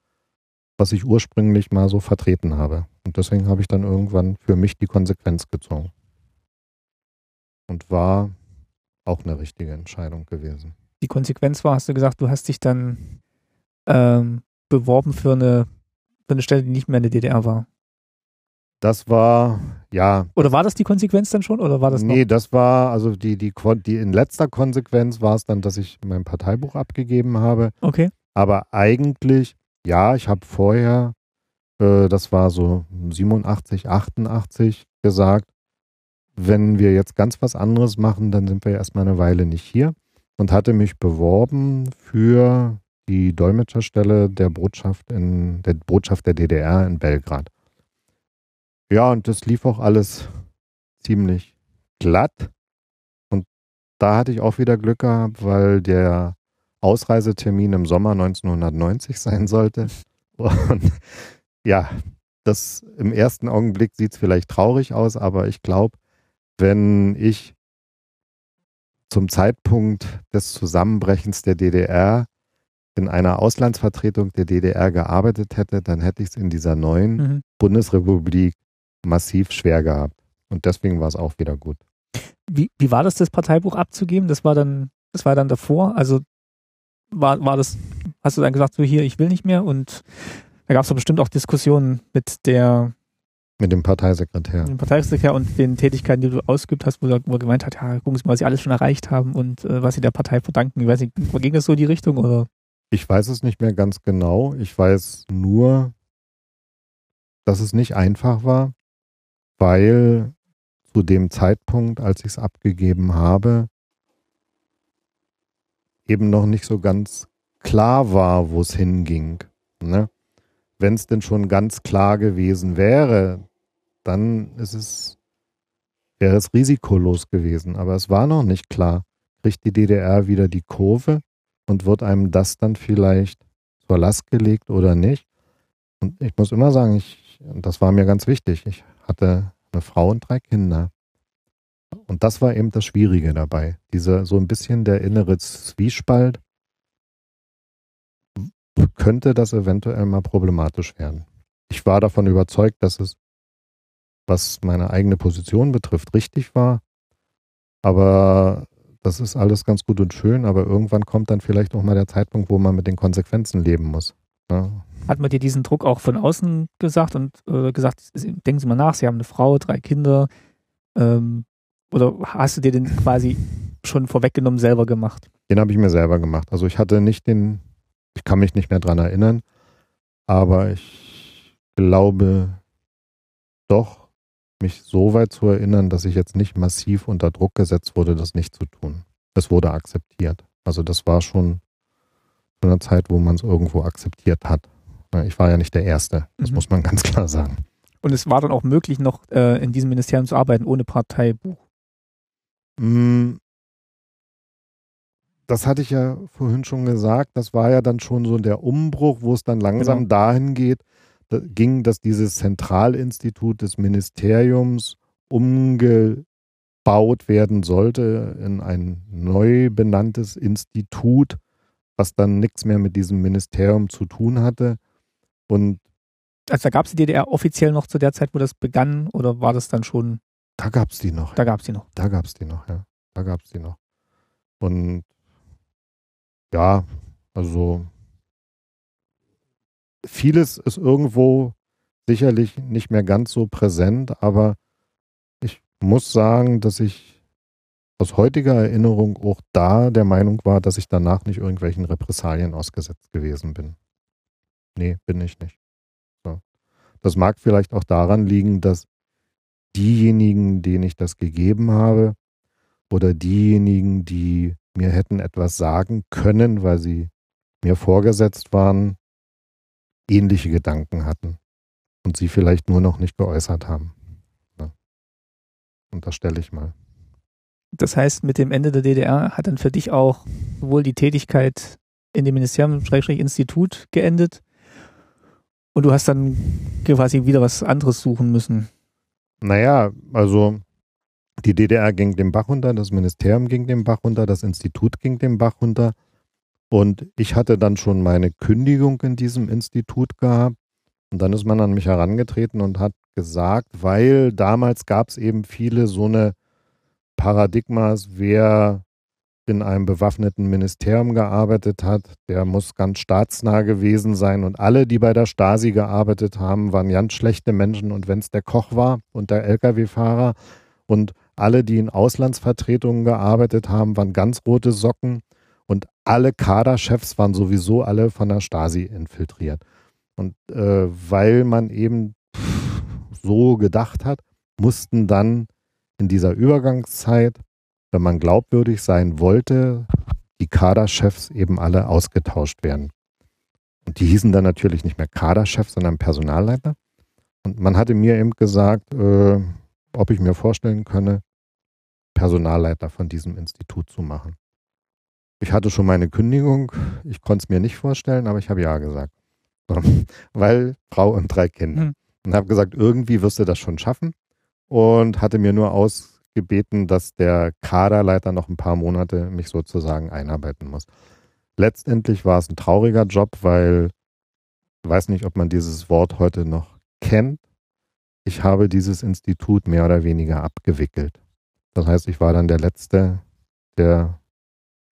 Speaker 2: was ich ursprünglich mal so vertreten habe. Und deswegen habe ich dann irgendwann für mich die Konsequenz gezogen. Und war auch eine richtige Entscheidung gewesen.
Speaker 1: Die Konsequenz war, hast du gesagt, du hast dich dann ähm, beworben für eine, für eine Stelle, die nicht mehr in der DDR war.
Speaker 2: Das war, ja.
Speaker 1: Oder war das die Konsequenz dann schon? Oder war das
Speaker 2: nee,
Speaker 1: noch?
Speaker 2: das war, also die, die, die in letzter Konsequenz war es dann, dass ich mein Parteibuch abgegeben habe.
Speaker 1: Okay.
Speaker 2: Aber eigentlich, ja, ich habe vorher, äh, das war so 87, 88 gesagt, wenn wir jetzt ganz was anderes machen, dann sind wir erstmal eine Weile nicht hier. Und hatte mich beworben für die Dolmetscherstelle der Botschaft in der Botschaft der DDR in Belgrad. Ja, und das lief auch alles ziemlich glatt. Und da hatte ich auch wieder Glück gehabt, weil der Ausreisetermin im Sommer 1990 sein sollte. Und ja, das im ersten Augenblick sieht es vielleicht traurig aus, aber ich glaube, wenn ich zum Zeitpunkt des Zusammenbrechens der DDR in einer Auslandsvertretung der DDR gearbeitet hätte, dann hätte ich es in dieser neuen mhm. Bundesrepublik massiv schwer gehabt. Und deswegen war es auch wieder gut.
Speaker 1: Wie, wie war das, das Parteibuch abzugeben? Das war dann, das war dann davor. Also war, war das, hast du dann gesagt, so hier, ich will nicht mehr und da gab es doch bestimmt auch Diskussionen mit der
Speaker 2: mit dem Parteisekretär. Mit dem
Speaker 1: Parteisekretär und den Tätigkeiten, die du ausgeübt hast, wo er, wo er gemeint hat, ja, gucken Sie mal, was Sie alles schon erreicht haben und äh, was Sie der Partei verdanken. Ich weiß nicht, ging das so in die Richtung oder?
Speaker 2: Ich weiß es nicht mehr ganz genau. Ich weiß nur, dass es nicht einfach war weil zu dem Zeitpunkt, als ich es abgegeben habe, eben noch nicht so ganz klar war, wo es hinging. Ne? Wenn es denn schon ganz klar gewesen wäre, dann ist es, wäre es risikolos gewesen. Aber es war noch nicht klar. Kriegt die DDR wieder die Kurve und wird einem das dann vielleicht zur Last gelegt oder nicht? Und ich muss immer sagen, ich, das war mir ganz wichtig. Ich hatte eine Frau und drei Kinder. Und das war eben das Schwierige dabei. Diese, so ein bisschen der innere Zwiespalt. Könnte das eventuell mal problematisch werden? Ich war davon überzeugt, dass es, was meine eigene Position betrifft, richtig war. Aber das ist alles ganz gut und schön, aber irgendwann kommt dann vielleicht auch mal der Zeitpunkt, wo man mit den Konsequenzen leben muss. Ja,
Speaker 1: hat man dir diesen Druck auch von außen gesagt und äh, gesagt, denken Sie mal nach, Sie haben eine Frau, drei Kinder. Ähm, oder hast du dir den quasi schon vorweggenommen selber gemacht?
Speaker 2: Den habe ich mir selber gemacht. Also ich hatte nicht den, ich kann mich nicht mehr dran erinnern, aber ich glaube doch, mich so weit zu erinnern, dass ich jetzt nicht massiv unter Druck gesetzt wurde, das nicht zu tun. Es wurde akzeptiert. Also das war schon zu einer Zeit, wo man es irgendwo akzeptiert hat. Ich war ja nicht der Erste, das mhm. muss man ganz klar sagen.
Speaker 1: Und es war dann auch möglich, noch äh, in diesem Ministerium zu arbeiten, ohne Parteibuch?
Speaker 2: Mm. Das hatte ich ja vorhin schon gesagt. Das war ja dann schon so der Umbruch, wo es dann langsam genau. dahin geht, ging, dass dieses Zentralinstitut des Ministeriums umgebaut werden sollte in ein neu benanntes Institut, was dann nichts mehr mit diesem Ministerium zu tun hatte. Und
Speaker 1: also da gab es die DDR offiziell noch zu der Zeit, wo das begann, oder war das dann schon?
Speaker 2: Da gab es die noch.
Speaker 1: Da gab es die noch.
Speaker 2: Da gab es die noch, ja. Da gab es die noch. Und ja, also vieles ist irgendwo sicherlich nicht mehr ganz so präsent, aber ich muss sagen, dass ich aus heutiger Erinnerung auch da der Meinung war, dass ich danach nicht irgendwelchen Repressalien ausgesetzt gewesen bin. Nee, bin ich nicht. So. Das mag vielleicht auch daran liegen, dass diejenigen, denen ich das gegeben habe, oder diejenigen, die mir hätten etwas sagen können, weil sie mir vorgesetzt waren, ähnliche Gedanken hatten und sie vielleicht nur noch nicht geäußert haben. Ja. Unterstelle ich mal.
Speaker 1: Das heißt, mit dem Ende der DDR hat dann für dich auch sowohl die Tätigkeit in dem Ministerium, Schrägstrich Institut geendet und du hast dann quasi wieder was anderes suchen müssen.
Speaker 2: Naja, also die DDR ging den Bach runter, das Ministerium ging den Bach runter, das Institut ging den Bach runter. Und ich hatte dann schon meine Kündigung in diesem Institut gehabt. Und dann ist man an mich herangetreten und hat gesagt, weil damals gab es eben viele so eine Paradigmas, wer in einem bewaffneten Ministerium gearbeitet hat, der muss ganz staatsnah gewesen sein. Und alle, die bei der Stasi gearbeitet haben, waren ganz schlechte Menschen. Und wenn es der Koch war und der Lkw-Fahrer und alle, die in Auslandsvertretungen gearbeitet haben, waren ganz rote Socken. Und alle Kaderchefs waren sowieso alle von der Stasi infiltriert. Und äh, weil man eben so gedacht hat, mussten dann in dieser Übergangszeit wenn man glaubwürdig sein wollte, die Kaderchefs eben alle ausgetauscht werden. Und die hießen dann natürlich nicht mehr Kaderchef, sondern Personalleiter. Und man hatte mir eben gesagt, äh, ob ich mir vorstellen könne, Personalleiter von diesem Institut zu machen. Ich hatte schon meine Kündigung, ich konnte es mir nicht vorstellen, aber ich habe ja gesagt. Weil Frau und drei Kinder. Hm. Und habe gesagt, irgendwie wirst du das schon schaffen. Und hatte mir nur aus gebeten, dass der Kaderleiter noch ein paar Monate mich sozusagen einarbeiten muss. Letztendlich war es ein trauriger Job, weil ich weiß nicht, ob man dieses Wort heute noch kennt. Ich habe dieses Institut mehr oder weniger abgewickelt. Das heißt, ich war dann der Letzte, der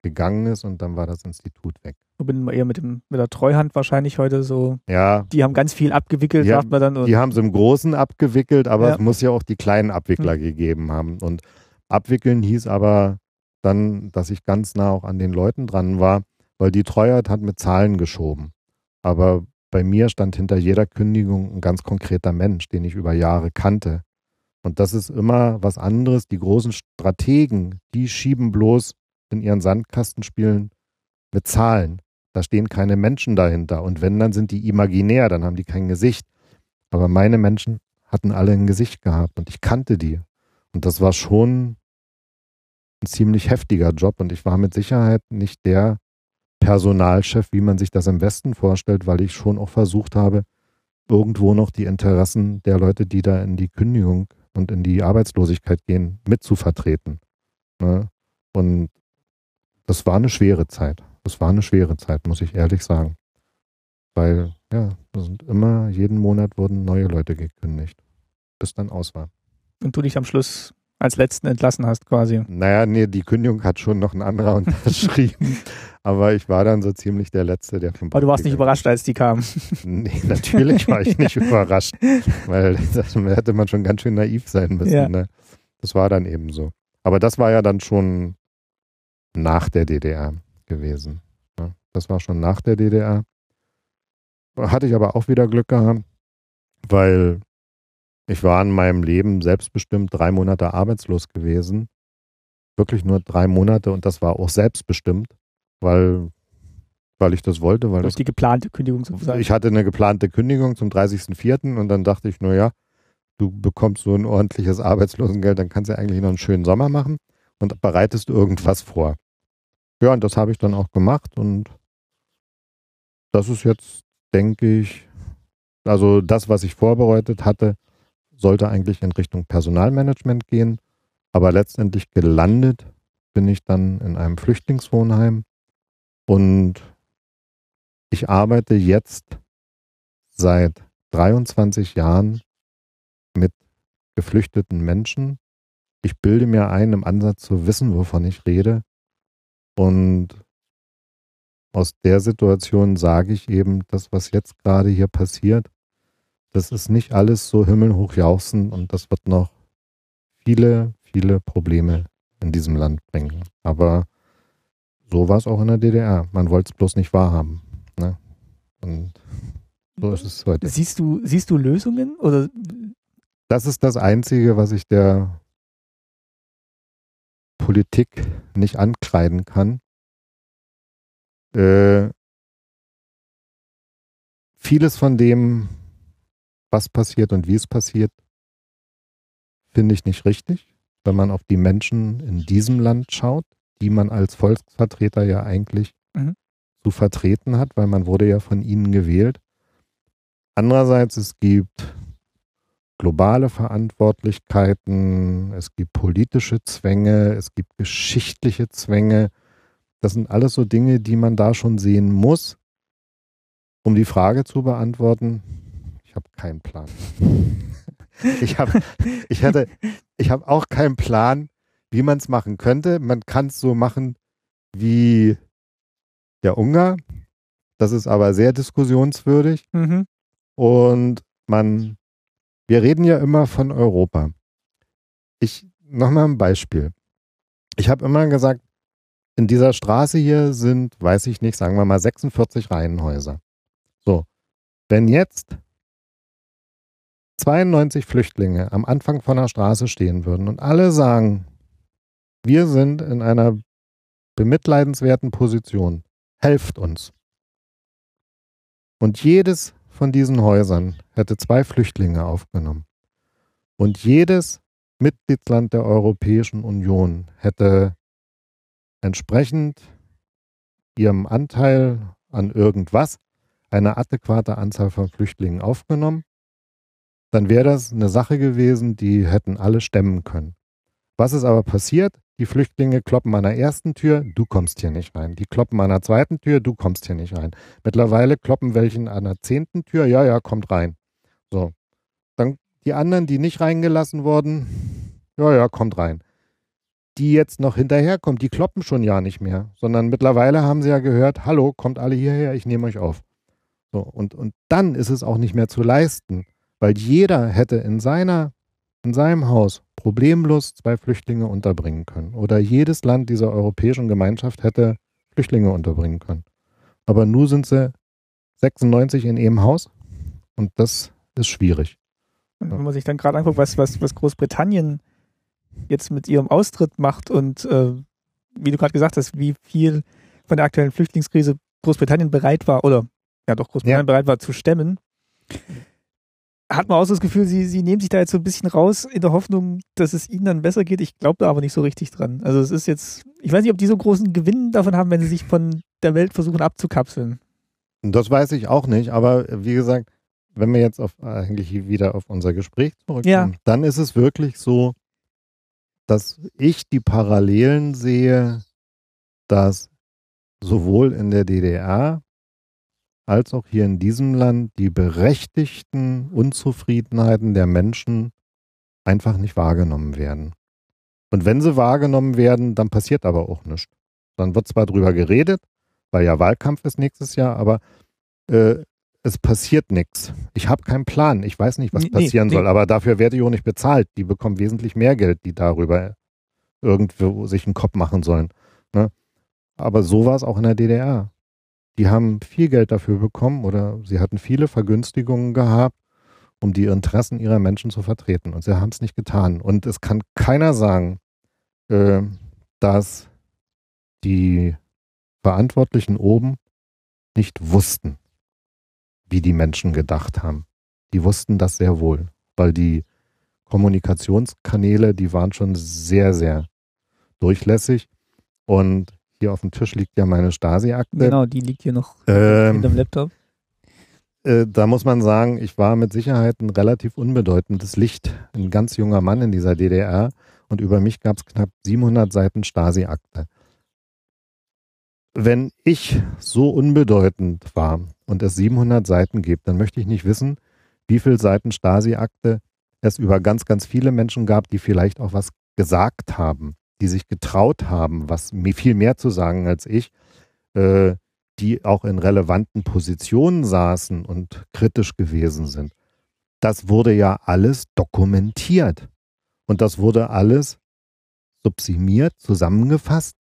Speaker 2: gegangen ist und dann war das Institut weg.
Speaker 1: Ich bin eher mit, dem, mit der Treuhand wahrscheinlich heute so.
Speaker 2: Ja.
Speaker 1: Die haben ganz viel abgewickelt,
Speaker 2: ja,
Speaker 1: sagt man dann.
Speaker 2: die haben es im Großen abgewickelt, aber ja. es muss ja auch die kleinen Abwickler hm. gegeben haben. Und abwickeln hieß aber dann, dass ich ganz nah auch an den Leuten dran war, weil die Treuhand hat mit Zahlen geschoben. Aber bei mir stand hinter jeder Kündigung ein ganz konkreter Mensch, den ich über Jahre kannte. Und das ist immer was anderes. Die großen Strategen, die schieben bloß in ihren Sandkastenspielen mit Zahlen. Da stehen keine Menschen dahinter. Und wenn, dann sind die imaginär, dann haben die kein Gesicht. Aber meine Menschen hatten alle ein Gesicht gehabt und ich kannte die. Und das war schon ein ziemlich heftiger Job. Und ich war mit Sicherheit nicht der Personalchef, wie man sich das im Westen vorstellt, weil ich schon auch versucht habe, irgendwo noch die Interessen der Leute, die da in die Kündigung und in die Arbeitslosigkeit gehen, mitzuvertreten. Ne? Und das war eine schwere Zeit. Das war eine schwere Zeit, muss ich ehrlich sagen. Weil, ja, sind immer, jeden Monat wurden neue Leute gekündigt, bis dann aus war.
Speaker 1: Und du dich am Schluss als letzten entlassen hast, quasi.
Speaker 2: Naja, nee, die Kündigung hat schon noch ein anderer unterschrieben. aber ich war dann so ziemlich der Letzte, der
Speaker 1: vom Aber du warst nicht überrascht, als die kamen.
Speaker 2: Nee, natürlich war ich nicht überrascht. Weil das hätte man schon ganz schön naiv sein müssen. Ja. Ne? Das war dann eben so. Aber das war ja dann schon nach der DDR gewesen. Ja, das war schon nach der DDR. Hatte ich aber auch wieder Glück gehabt, weil ich war in meinem Leben selbstbestimmt drei Monate arbeitslos gewesen. Wirklich nur drei Monate und das war auch selbstbestimmt, weil, weil ich das wollte. Weil
Speaker 1: Durch
Speaker 2: das,
Speaker 1: die geplante Kündigung sozusagen.
Speaker 2: Ich hatte eine geplante Kündigung zum 30.04. und dann dachte ich, naja, du bekommst so ein ordentliches Arbeitslosengeld, dann kannst du eigentlich noch einen schönen Sommer machen und bereitest irgendwas vor. Ja, und das habe ich dann auch gemacht und das ist jetzt, denke ich, Also das, was ich vorbereitet hatte, sollte eigentlich in Richtung Personalmanagement gehen. Aber letztendlich gelandet bin ich dann in einem Flüchtlingswohnheim und ich arbeite jetzt seit 23 Jahren mit geflüchteten Menschen. Ich bilde mir ein, im Ansatz zu wissen, wovon ich rede. Und aus der Situation sage ich eben, das, was jetzt gerade hier passiert, das ist nicht alles so himmelhoch jauchzen und das wird noch viele, viele Probleme in diesem Land bringen. Aber so war es auch in der DDR. Man wollte es bloß nicht wahrhaben. Ne? Und so ist es heute.
Speaker 1: Siehst du, siehst du Lösungen? Oder?
Speaker 2: Das ist das Einzige, was ich der Politik nicht ankreiden kann. Äh, vieles von dem, was passiert und wie es passiert, finde ich nicht richtig, wenn man auf die Menschen in diesem Land schaut, die man als Volksvertreter ja eigentlich mhm. zu vertreten hat, weil man wurde ja von ihnen gewählt. Andererseits, es gibt globale Verantwortlichkeiten, es gibt politische Zwänge, es gibt geschichtliche Zwänge. Das sind alles so Dinge, die man da schon sehen muss. Um die Frage zu beantworten, habe keinen Plan. ich habe ich hatte ich habe auch keinen Plan, wie man es machen könnte. Man kann es so machen wie der Ungar. Das ist aber sehr diskussionswürdig. Mhm. Und man, wir reden ja immer von Europa. Ich, nochmal ein Beispiel. Ich habe immer gesagt, in dieser Straße hier sind, weiß ich nicht, sagen wir mal 46 Reihenhäuser. So, wenn jetzt 92 Flüchtlinge am Anfang von der Straße stehen würden und alle sagen, wir sind in einer bemitleidenswerten Position, helft uns. Und jedes von diesen Häusern hätte zwei Flüchtlinge aufgenommen. Und jedes Mitgliedsland der Europäischen Union hätte entsprechend ihrem Anteil an irgendwas eine adäquate Anzahl von Flüchtlingen aufgenommen, dann wäre das eine Sache gewesen, die hätten alle stemmen können. Was ist aber passiert? Die Flüchtlinge kloppen an der ersten Tür, du kommst hier nicht rein. Die kloppen an der zweiten Tür, du kommst hier nicht rein. Mittlerweile kloppen welchen an der zehnten Tür, ja, ja, kommt rein. So. Dann die anderen, die nicht reingelassen wurden, ja, ja, kommt rein. Die jetzt noch hinterherkommen, die kloppen schon ja nicht mehr, sondern mittlerweile haben sie ja gehört, hallo, kommt alle hierher, ich nehme euch auf. So, und, und dann ist es auch nicht mehr zu leisten, weil jeder hätte in seiner in seinem Haus problemlos zwei Flüchtlinge unterbringen können. Oder jedes Land dieser europäischen Gemeinschaft hätte Flüchtlinge unterbringen können. Aber nur sind sie 96 in ihrem Haus und das ist schwierig.
Speaker 1: Und wenn man sich dann gerade anguckt, was, was, was Großbritannien jetzt mit ihrem Austritt macht und äh, wie du gerade gesagt hast, wie viel von der aktuellen Flüchtlingskrise Großbritannien bereit war, oder ja doch Großbritannien ja. bereit war zu stemmen, hat man auch so das Gefühl, sie, sie nehmen sich da jetzt so ein bisschen raus in der Hoffnung, dass es ihnen dann besser geht. Ich glaube da aber nicht so richtig dran. Also es ist jetzt, ich weiß nicht, ob die so großen Gewinn davon haben, wenn sie sich von der Welt versuchen abzukapseln.
Speaker 2: Das weiß ich auch nicht, aber wie gesagt, wenn wir jetzt auf, eigentlich wieder auf unser Gespräch zurückkommen, ja. dann ist es wirklich so, dass ich die Parallelen sehe, dass sowohl in der DDR als auch hier in diesem Land die berechtigten Unzufriedenheiten der Menschen einfach nicht wahrgenommen werden. Und wenn sie wahrgenommen werden, dann passiert aber auch nichts. Dann wird zwar drüber geredet, weil ja Wahlkampf ist nächstes Jahr, aber äh, es passiert nichts. Ich habe keinen Plan. Ich weiß nicht, was nee, passieren nee, soll, nee. aber dafür werde ich auch nicht bezahlt. Die bekommen wesentlich mehr Geld, die darüber irgendwo sich einen Kopf machen sollen. Ne? Aber so war es auch in der DDR. Die haben viel Geld dafür bekommen oder sie hatten viele Vergünstigungen gehabt, um die Interessen ihrer Menschen zu vertreten. Und sie haben es nicht getan. Und es kann keiner sagen, äh, dass die Verantwortlichen oben nicht wussten, wie die Menschen gedacht haben. Die wussten das sehr wohl, weil die Kommunikationskanäle, die waren schon sehr, sehr durchlässig. Und hier auf dem Tisch liegt ja meine Stasi-Akte.
Speaker 1: Genau, die liegt hier noch ähm, hinterm Laptop.
Speaker 2: äh, da muss man sagen, ich war mit Sicherheit ein relativ unbedeutendes Licht, ein ganz junger Mann in dieser DDR und über mich gab es knapp 700 Seiten Stasi-Akte. Wenn ich so unbedeutend war und es 700 Seiten gibt, dann möchte ich nicht wissen, wie viele Seiten Stasi-Akte es über ganz, ganz viele Menschen gab, die vielleicht auch was gesagt haben, die sich getraut haben, was viel mehr zu sagen als ich, äh, die auch in relevanten Positionen saßen und kritisch gewesen sind. Das wurde ja alles dokumentiert. Und das wurde alles subsumiert, zusammengefasst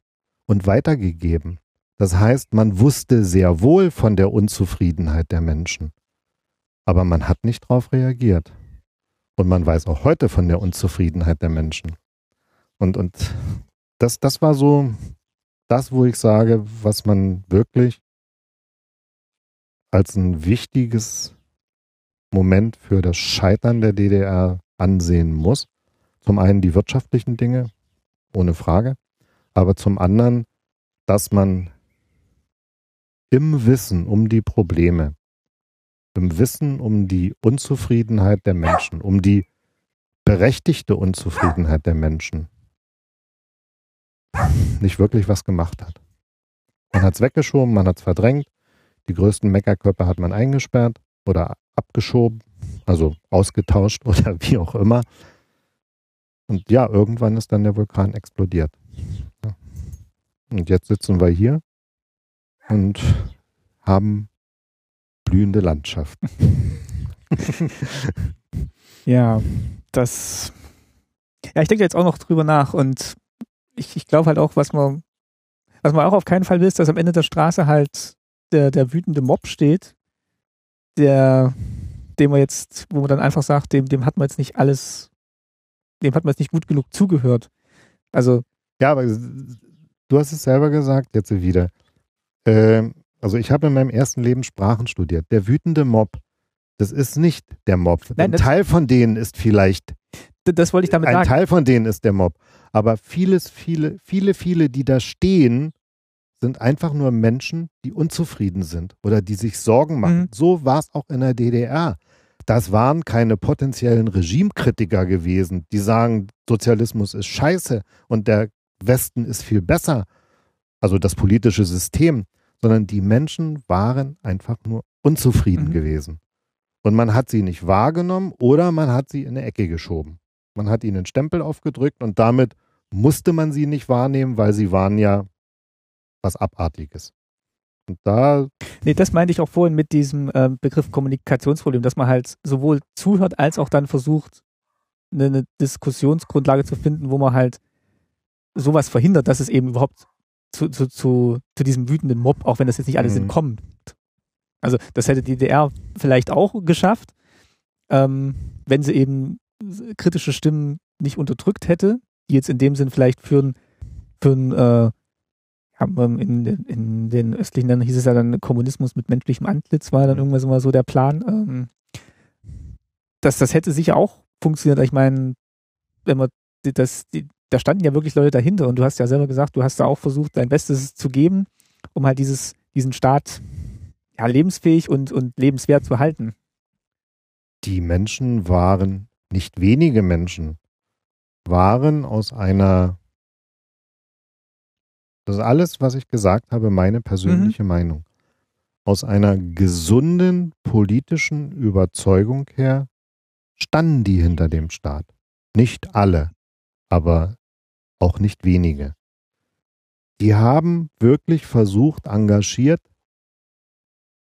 Speaker 2: und weitergegeben. Das heißt, man wusste sehr wohl von der Unzufriedenheit der Menschen. Aber man hat nicht darauf reagiert. Und man weiß auch heute von der Unzufriedenheit der Menschen. Und, und das, das war so das, wo ich sage, was man wirklich als ein wichtiges Moment für das Scheitern der DDR ansehen muss. Zum einen die wirtschaftlichen Dinge, ohne Frage, aber zum anderen, dass man im Wissen um die Probleme, im Wissen um die Unzufriedenheit der Menschen, um die berechtigte Unzufriedenheit der Menschen nicht wirklich was gemacht hat. Man hat es weggeschoben, man hat es verdrängt, die größten Meckerkörper hat man eingesperrt oder abgeschoben, also ausgetauscht oder wie auch immer. Und ja, irgendwann ist dann der Vulkan explodiert. Und jetzt sitzen wir hier und haben blühende Landschaften.
Speaker 1: ja, das. Ja, ich denke jetzt auch noch drüber nach und ich, ich glaube halt auch, was man, was man auch auf keinen Fall will, ist, dass am Ende der Straße halt der, der wütende Mob steht, der, dem man jetzt, wo man dann einfach sagt, dem, dem hat man jetzt nicht alles, dem hat man jetzt nicht gut genug zugehört. Also.
Speaker 2: Ja, aber du hast es selber gesagt, jetzt wieder. Ähm, also ich habe in meinem ersten Leben Sprachen studiert. Der wütende Mob, das ist nicht der Mob. Nein, Ein Teil von denen ist vielleicht.
Speaker 1: Das wollte ich damit
Speaker 2: ein
Speaker 1: sagen.
Speaker 2: Ein Teil von denen ist der Mob. Aber vieles, viele, viele, viele, die da stehen, sind einfach nur Menschen, die unzufrieden sind oder die sich Sorgen machen. Mhm. So war es auch in der DDR. Das waren keine potenziellen Regimekritiker gewesen, die sagen, Sozialismus ist scheiße und der Westen ist viel besser, also das politische System, sondern die Menschen waren einfach nur unzufrieden mhm. gewesen. Und man hat sie nicht wahrgenommen oder man hat sie in eine Ecke geschoben. Man hat ihnen einen Stempel aufgedrückt und damit musste man sie nicht wahrnehmen, weil sie waren ja was Abartiges. Und da.
Speaker 1: Nee, das meinte ich auch vorhin mit diesem äh, Begriff Kommunikationsproblem, dass man halt sowohl zuhört als auch dann versucht, eine, eine, Diskussionsgrundlage zu finden, wo man halt sowas verhindert, dass es eben überhaupt zu, zu, zu, zu diesem wütenden Mob, auch wenn das jetzt nicht alle mhm. sind, kommt. Also das hätte die DDR vielleicht auch geschafft, ähm, wenn sie eben kritische Stimmen nicht unterdrückt hätte, die jetzt in dem Sinn vielleicht für ein, für ein äh, in, in den östlichen Ländern hieß es ja dann Kommunismus mit menschlichem Antlitz, war dann irgendwas immer so der Plan. Ähm, das, das hätte sicher auch funktioniert. Ich meine, wenn man das, die, da standen ja wirklich Leute dahinter und du hast ja selber gesagt, du hast da auch versucht, dein Bestes zu geben, um halt dieses, diesen Staat ja, lebensfähig und, und lebenswert zu halten.
Speaker 2: Die Menschen waren, nicht wenige Menschen, waren aus einer, das ist alles, was ich gesagt habe, meine persönliche mhm. Meinung, aus einer gesunden politischen Überzeugung her standen die hinter dem Staat. Nicht alle, aber auch nicht wenige. Die haben wirklich versucht, engagiert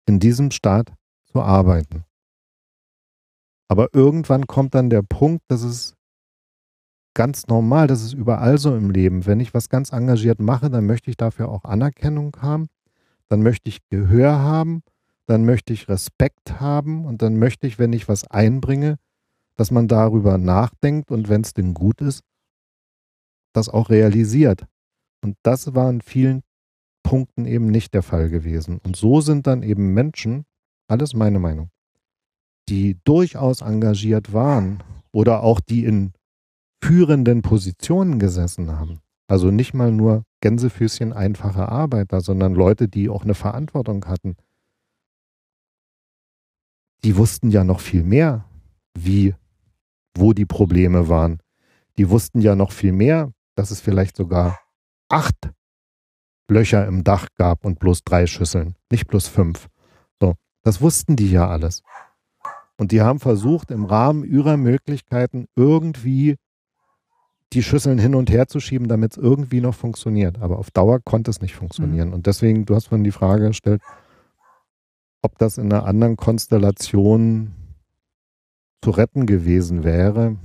Speaker 2: in diesem Staat zu arbeiten. Aber irgendwann kommt dann der Punkt, dass es ganz normal, das ist überall so im Leben. Wenn ich was ganz engagiert mache, dann möchte ich dafür auch Anerkennung haben, dann möchte ich Gehör haben, dann möchte ich Respekt haben und dann möchte ich, wenn ich was einbringe, dass man darüber nachdenkt und wenn es denn gut ist, das auch realisiert. Und das war in vielen Punkten eben nicht der Fall gewesen. Und so sind dann eben Menschen, alles meine Meinung, die durchaus engagiert waren oder auch die in führenden Positionen gesessen haben. Also nicht mal nur Gänsefüßchen einfache Arbeiter, sondern Leute, die auch eine Verantwortung hatten. die wussten ja noch viel mehr, wie, wo die Probleme waren. Die wussten ja noch viel mehr, dass es vielleicht sogar acht Löcher im Dach gab und bloß drei Schüsseln, nicht bloß fünf. So, das wussten die ja alles. Und die haben versucht, im Rahmen ihrer Möglichkeiten irgendwie die Schüsseln hin und her zu schieben, damit es irgendwie noch funktioniert. Aber auf Dauer konnte es nicht funktionieren. Mhm. Und deswegen, du hast vorhin die Frage gestellt, ob das in einer anderen Konstellation zu retten gewesen wäre.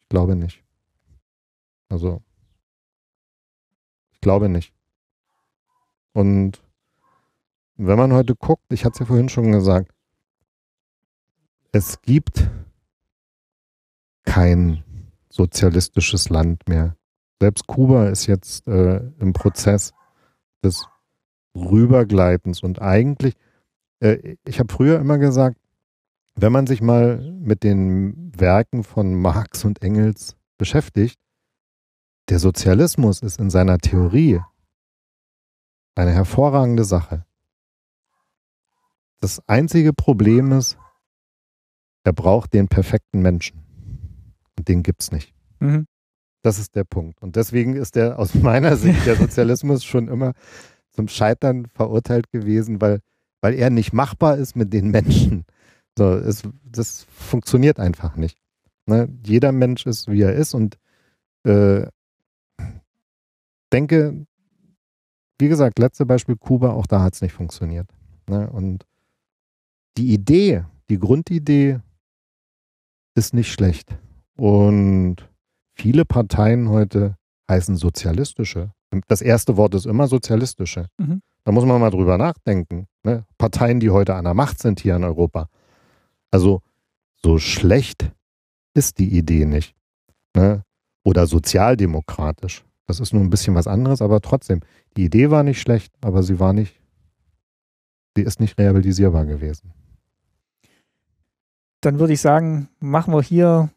Speaker 2: Ich glaube nicht. Also, ich glaube nicht. Und wenn man heute guckt, ich hatte es ja vorhin schon gesagt, es gibt kein sozialistisches Land mehr. Selbst Kuba ist jetzt äh, im Prozess des Rübergleitens und eigentlich, äh, ich habe früher immer gesagt, wenn man sich mal mit den Werken von Marx und Engels beschäftigt, der Sozialismus ist in seiner Theorie eine hervorragende Sache. Das einzige Problem ist, er braucht den perfekten Menschen. Und den gibt's nicht. Mhm. Das ist der Punkt. Und deswegen ist der aus meiner Sicht der Sozialismus schon immer zum Scheitern verurteilt gewesen, weil, weil er nicht machbar ist mit den Menschen. So, es, das funktioniert einfach nicht. Ne? Jeder Mensch ist, wie er ist und äh, denke, wie gesagt, letzte Beispiel Kuba, auch da hat es nicht funktioniert. Ne? Und die Idee, die Grundidee ist nicht schlecht. Und viele Parteien heute heißen sozialistische. Das erste Wort ist immer sozialistische. Mhm. Da muss man mal drüber nachdenken. Ne? Parteien, die heute an der Macht sind hier in Europa. Also so schlecht ist die Idee nicht. Ne? Oder sozialdemokratisch. Das ist nur ein bisschen was anderes, aber trotzdem, die Idee war nicht schlecht, aber sie war nicht, sie ist nicht realisierbar gewesen.
Speaker 1: Dann würde ich sagen, machen wir hier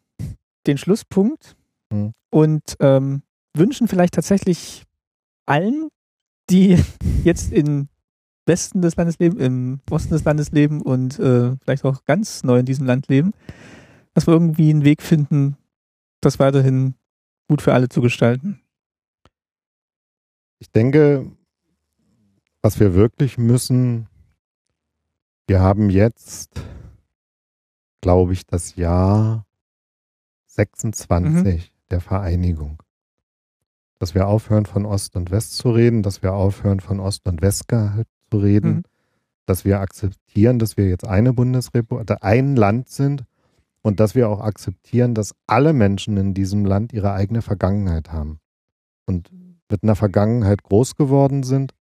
Speaker 1: den Schlusspunkt hm. und ähm, wünschen vielleicht tatsächlich allen, die jetzt im Westen des Landes leben, im Osten des Landes leben und äh, vielleicht auch ganz neu in diesem Land leben, dass wir irgendwie einen Weg finden, das weiterhin gut für alle zu gestalten.
Speaker 2: Ich denke, was wir wirklich müssen, wir haben jetzt, glaube ich, das Jahr 26 mhm. der Vereinigung. Dass wir aufhören, von Ost und West zu reden, dass wir aufhören, von Ost und West zu reden, mhm. dass wir akzeptieren, dass wir jetzt eine Bundesrepublik, ein Land sind und dass wir auch akzeptieren, dass alle Menschen in diesem Land ihre eigene Vergangenheit haben. Und mit einer Vergangenheit groß geworden sind,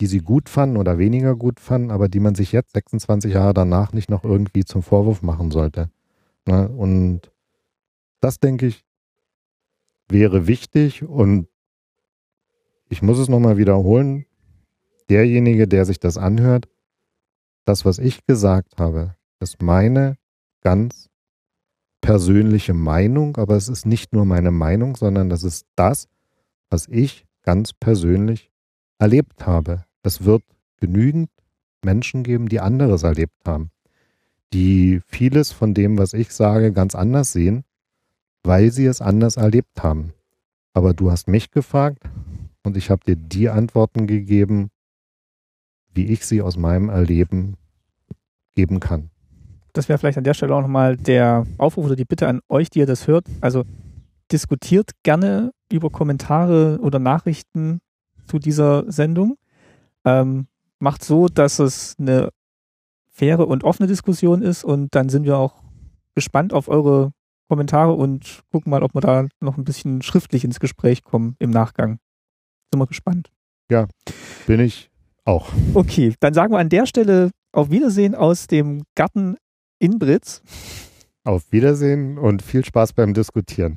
Speaker 2: die sie gut fanden oder weniger gut fanden, aber die man sich jetzt 26 Jahre danach nicht noch irgendwie zum Vorwurf machen sollte. Ne? Und das, denke ich, wäre wichtig und ich muss es nochmal wiederholen. Derjenige, der sich das anhört, das, was ich gesagt habe, ist meine ganz persönliche Meinung, aber es ist nicht nur meine Meinung, sondern das ist das, was ich ganz persönlich erlebt habe. Es wird genügend Menschen geben, die anderes erlebt haben, die vieles von dem, was ich sage, ganz anders sehen, weil sie es anders erlebt haben. Aber du hast mich gefragt und ich habe dir die Antworten gegeben, wie ich sie aus meinem Erleben geben kann.
Speaker 1: Das wäre vielleicht an der Stelle auch nochmal der Aufruf oder die Bitte an euch, die ihr das hört. Also diskutiert gerne über Kommentare oder Nachrichten zu dieser Sendung. Ähm, macht so, dass es eine faire und offene Diskussion ist und dann sind wir auch gespannt auf eure Kommentare und gucken mal, ob wir da noch ein bisschen schriftlich ins Gespräch kommen im Nachgang. Sind wir gespannt.
Speaker 2: Ja, bin ich auch.
Speaker 1: Okay, dann sagen wir an der Stelle auf Wiedersehen aus dem Garten in Britz.
Speaker 2: Auf Wiedersehen und viel Spaß beim Diskutieren.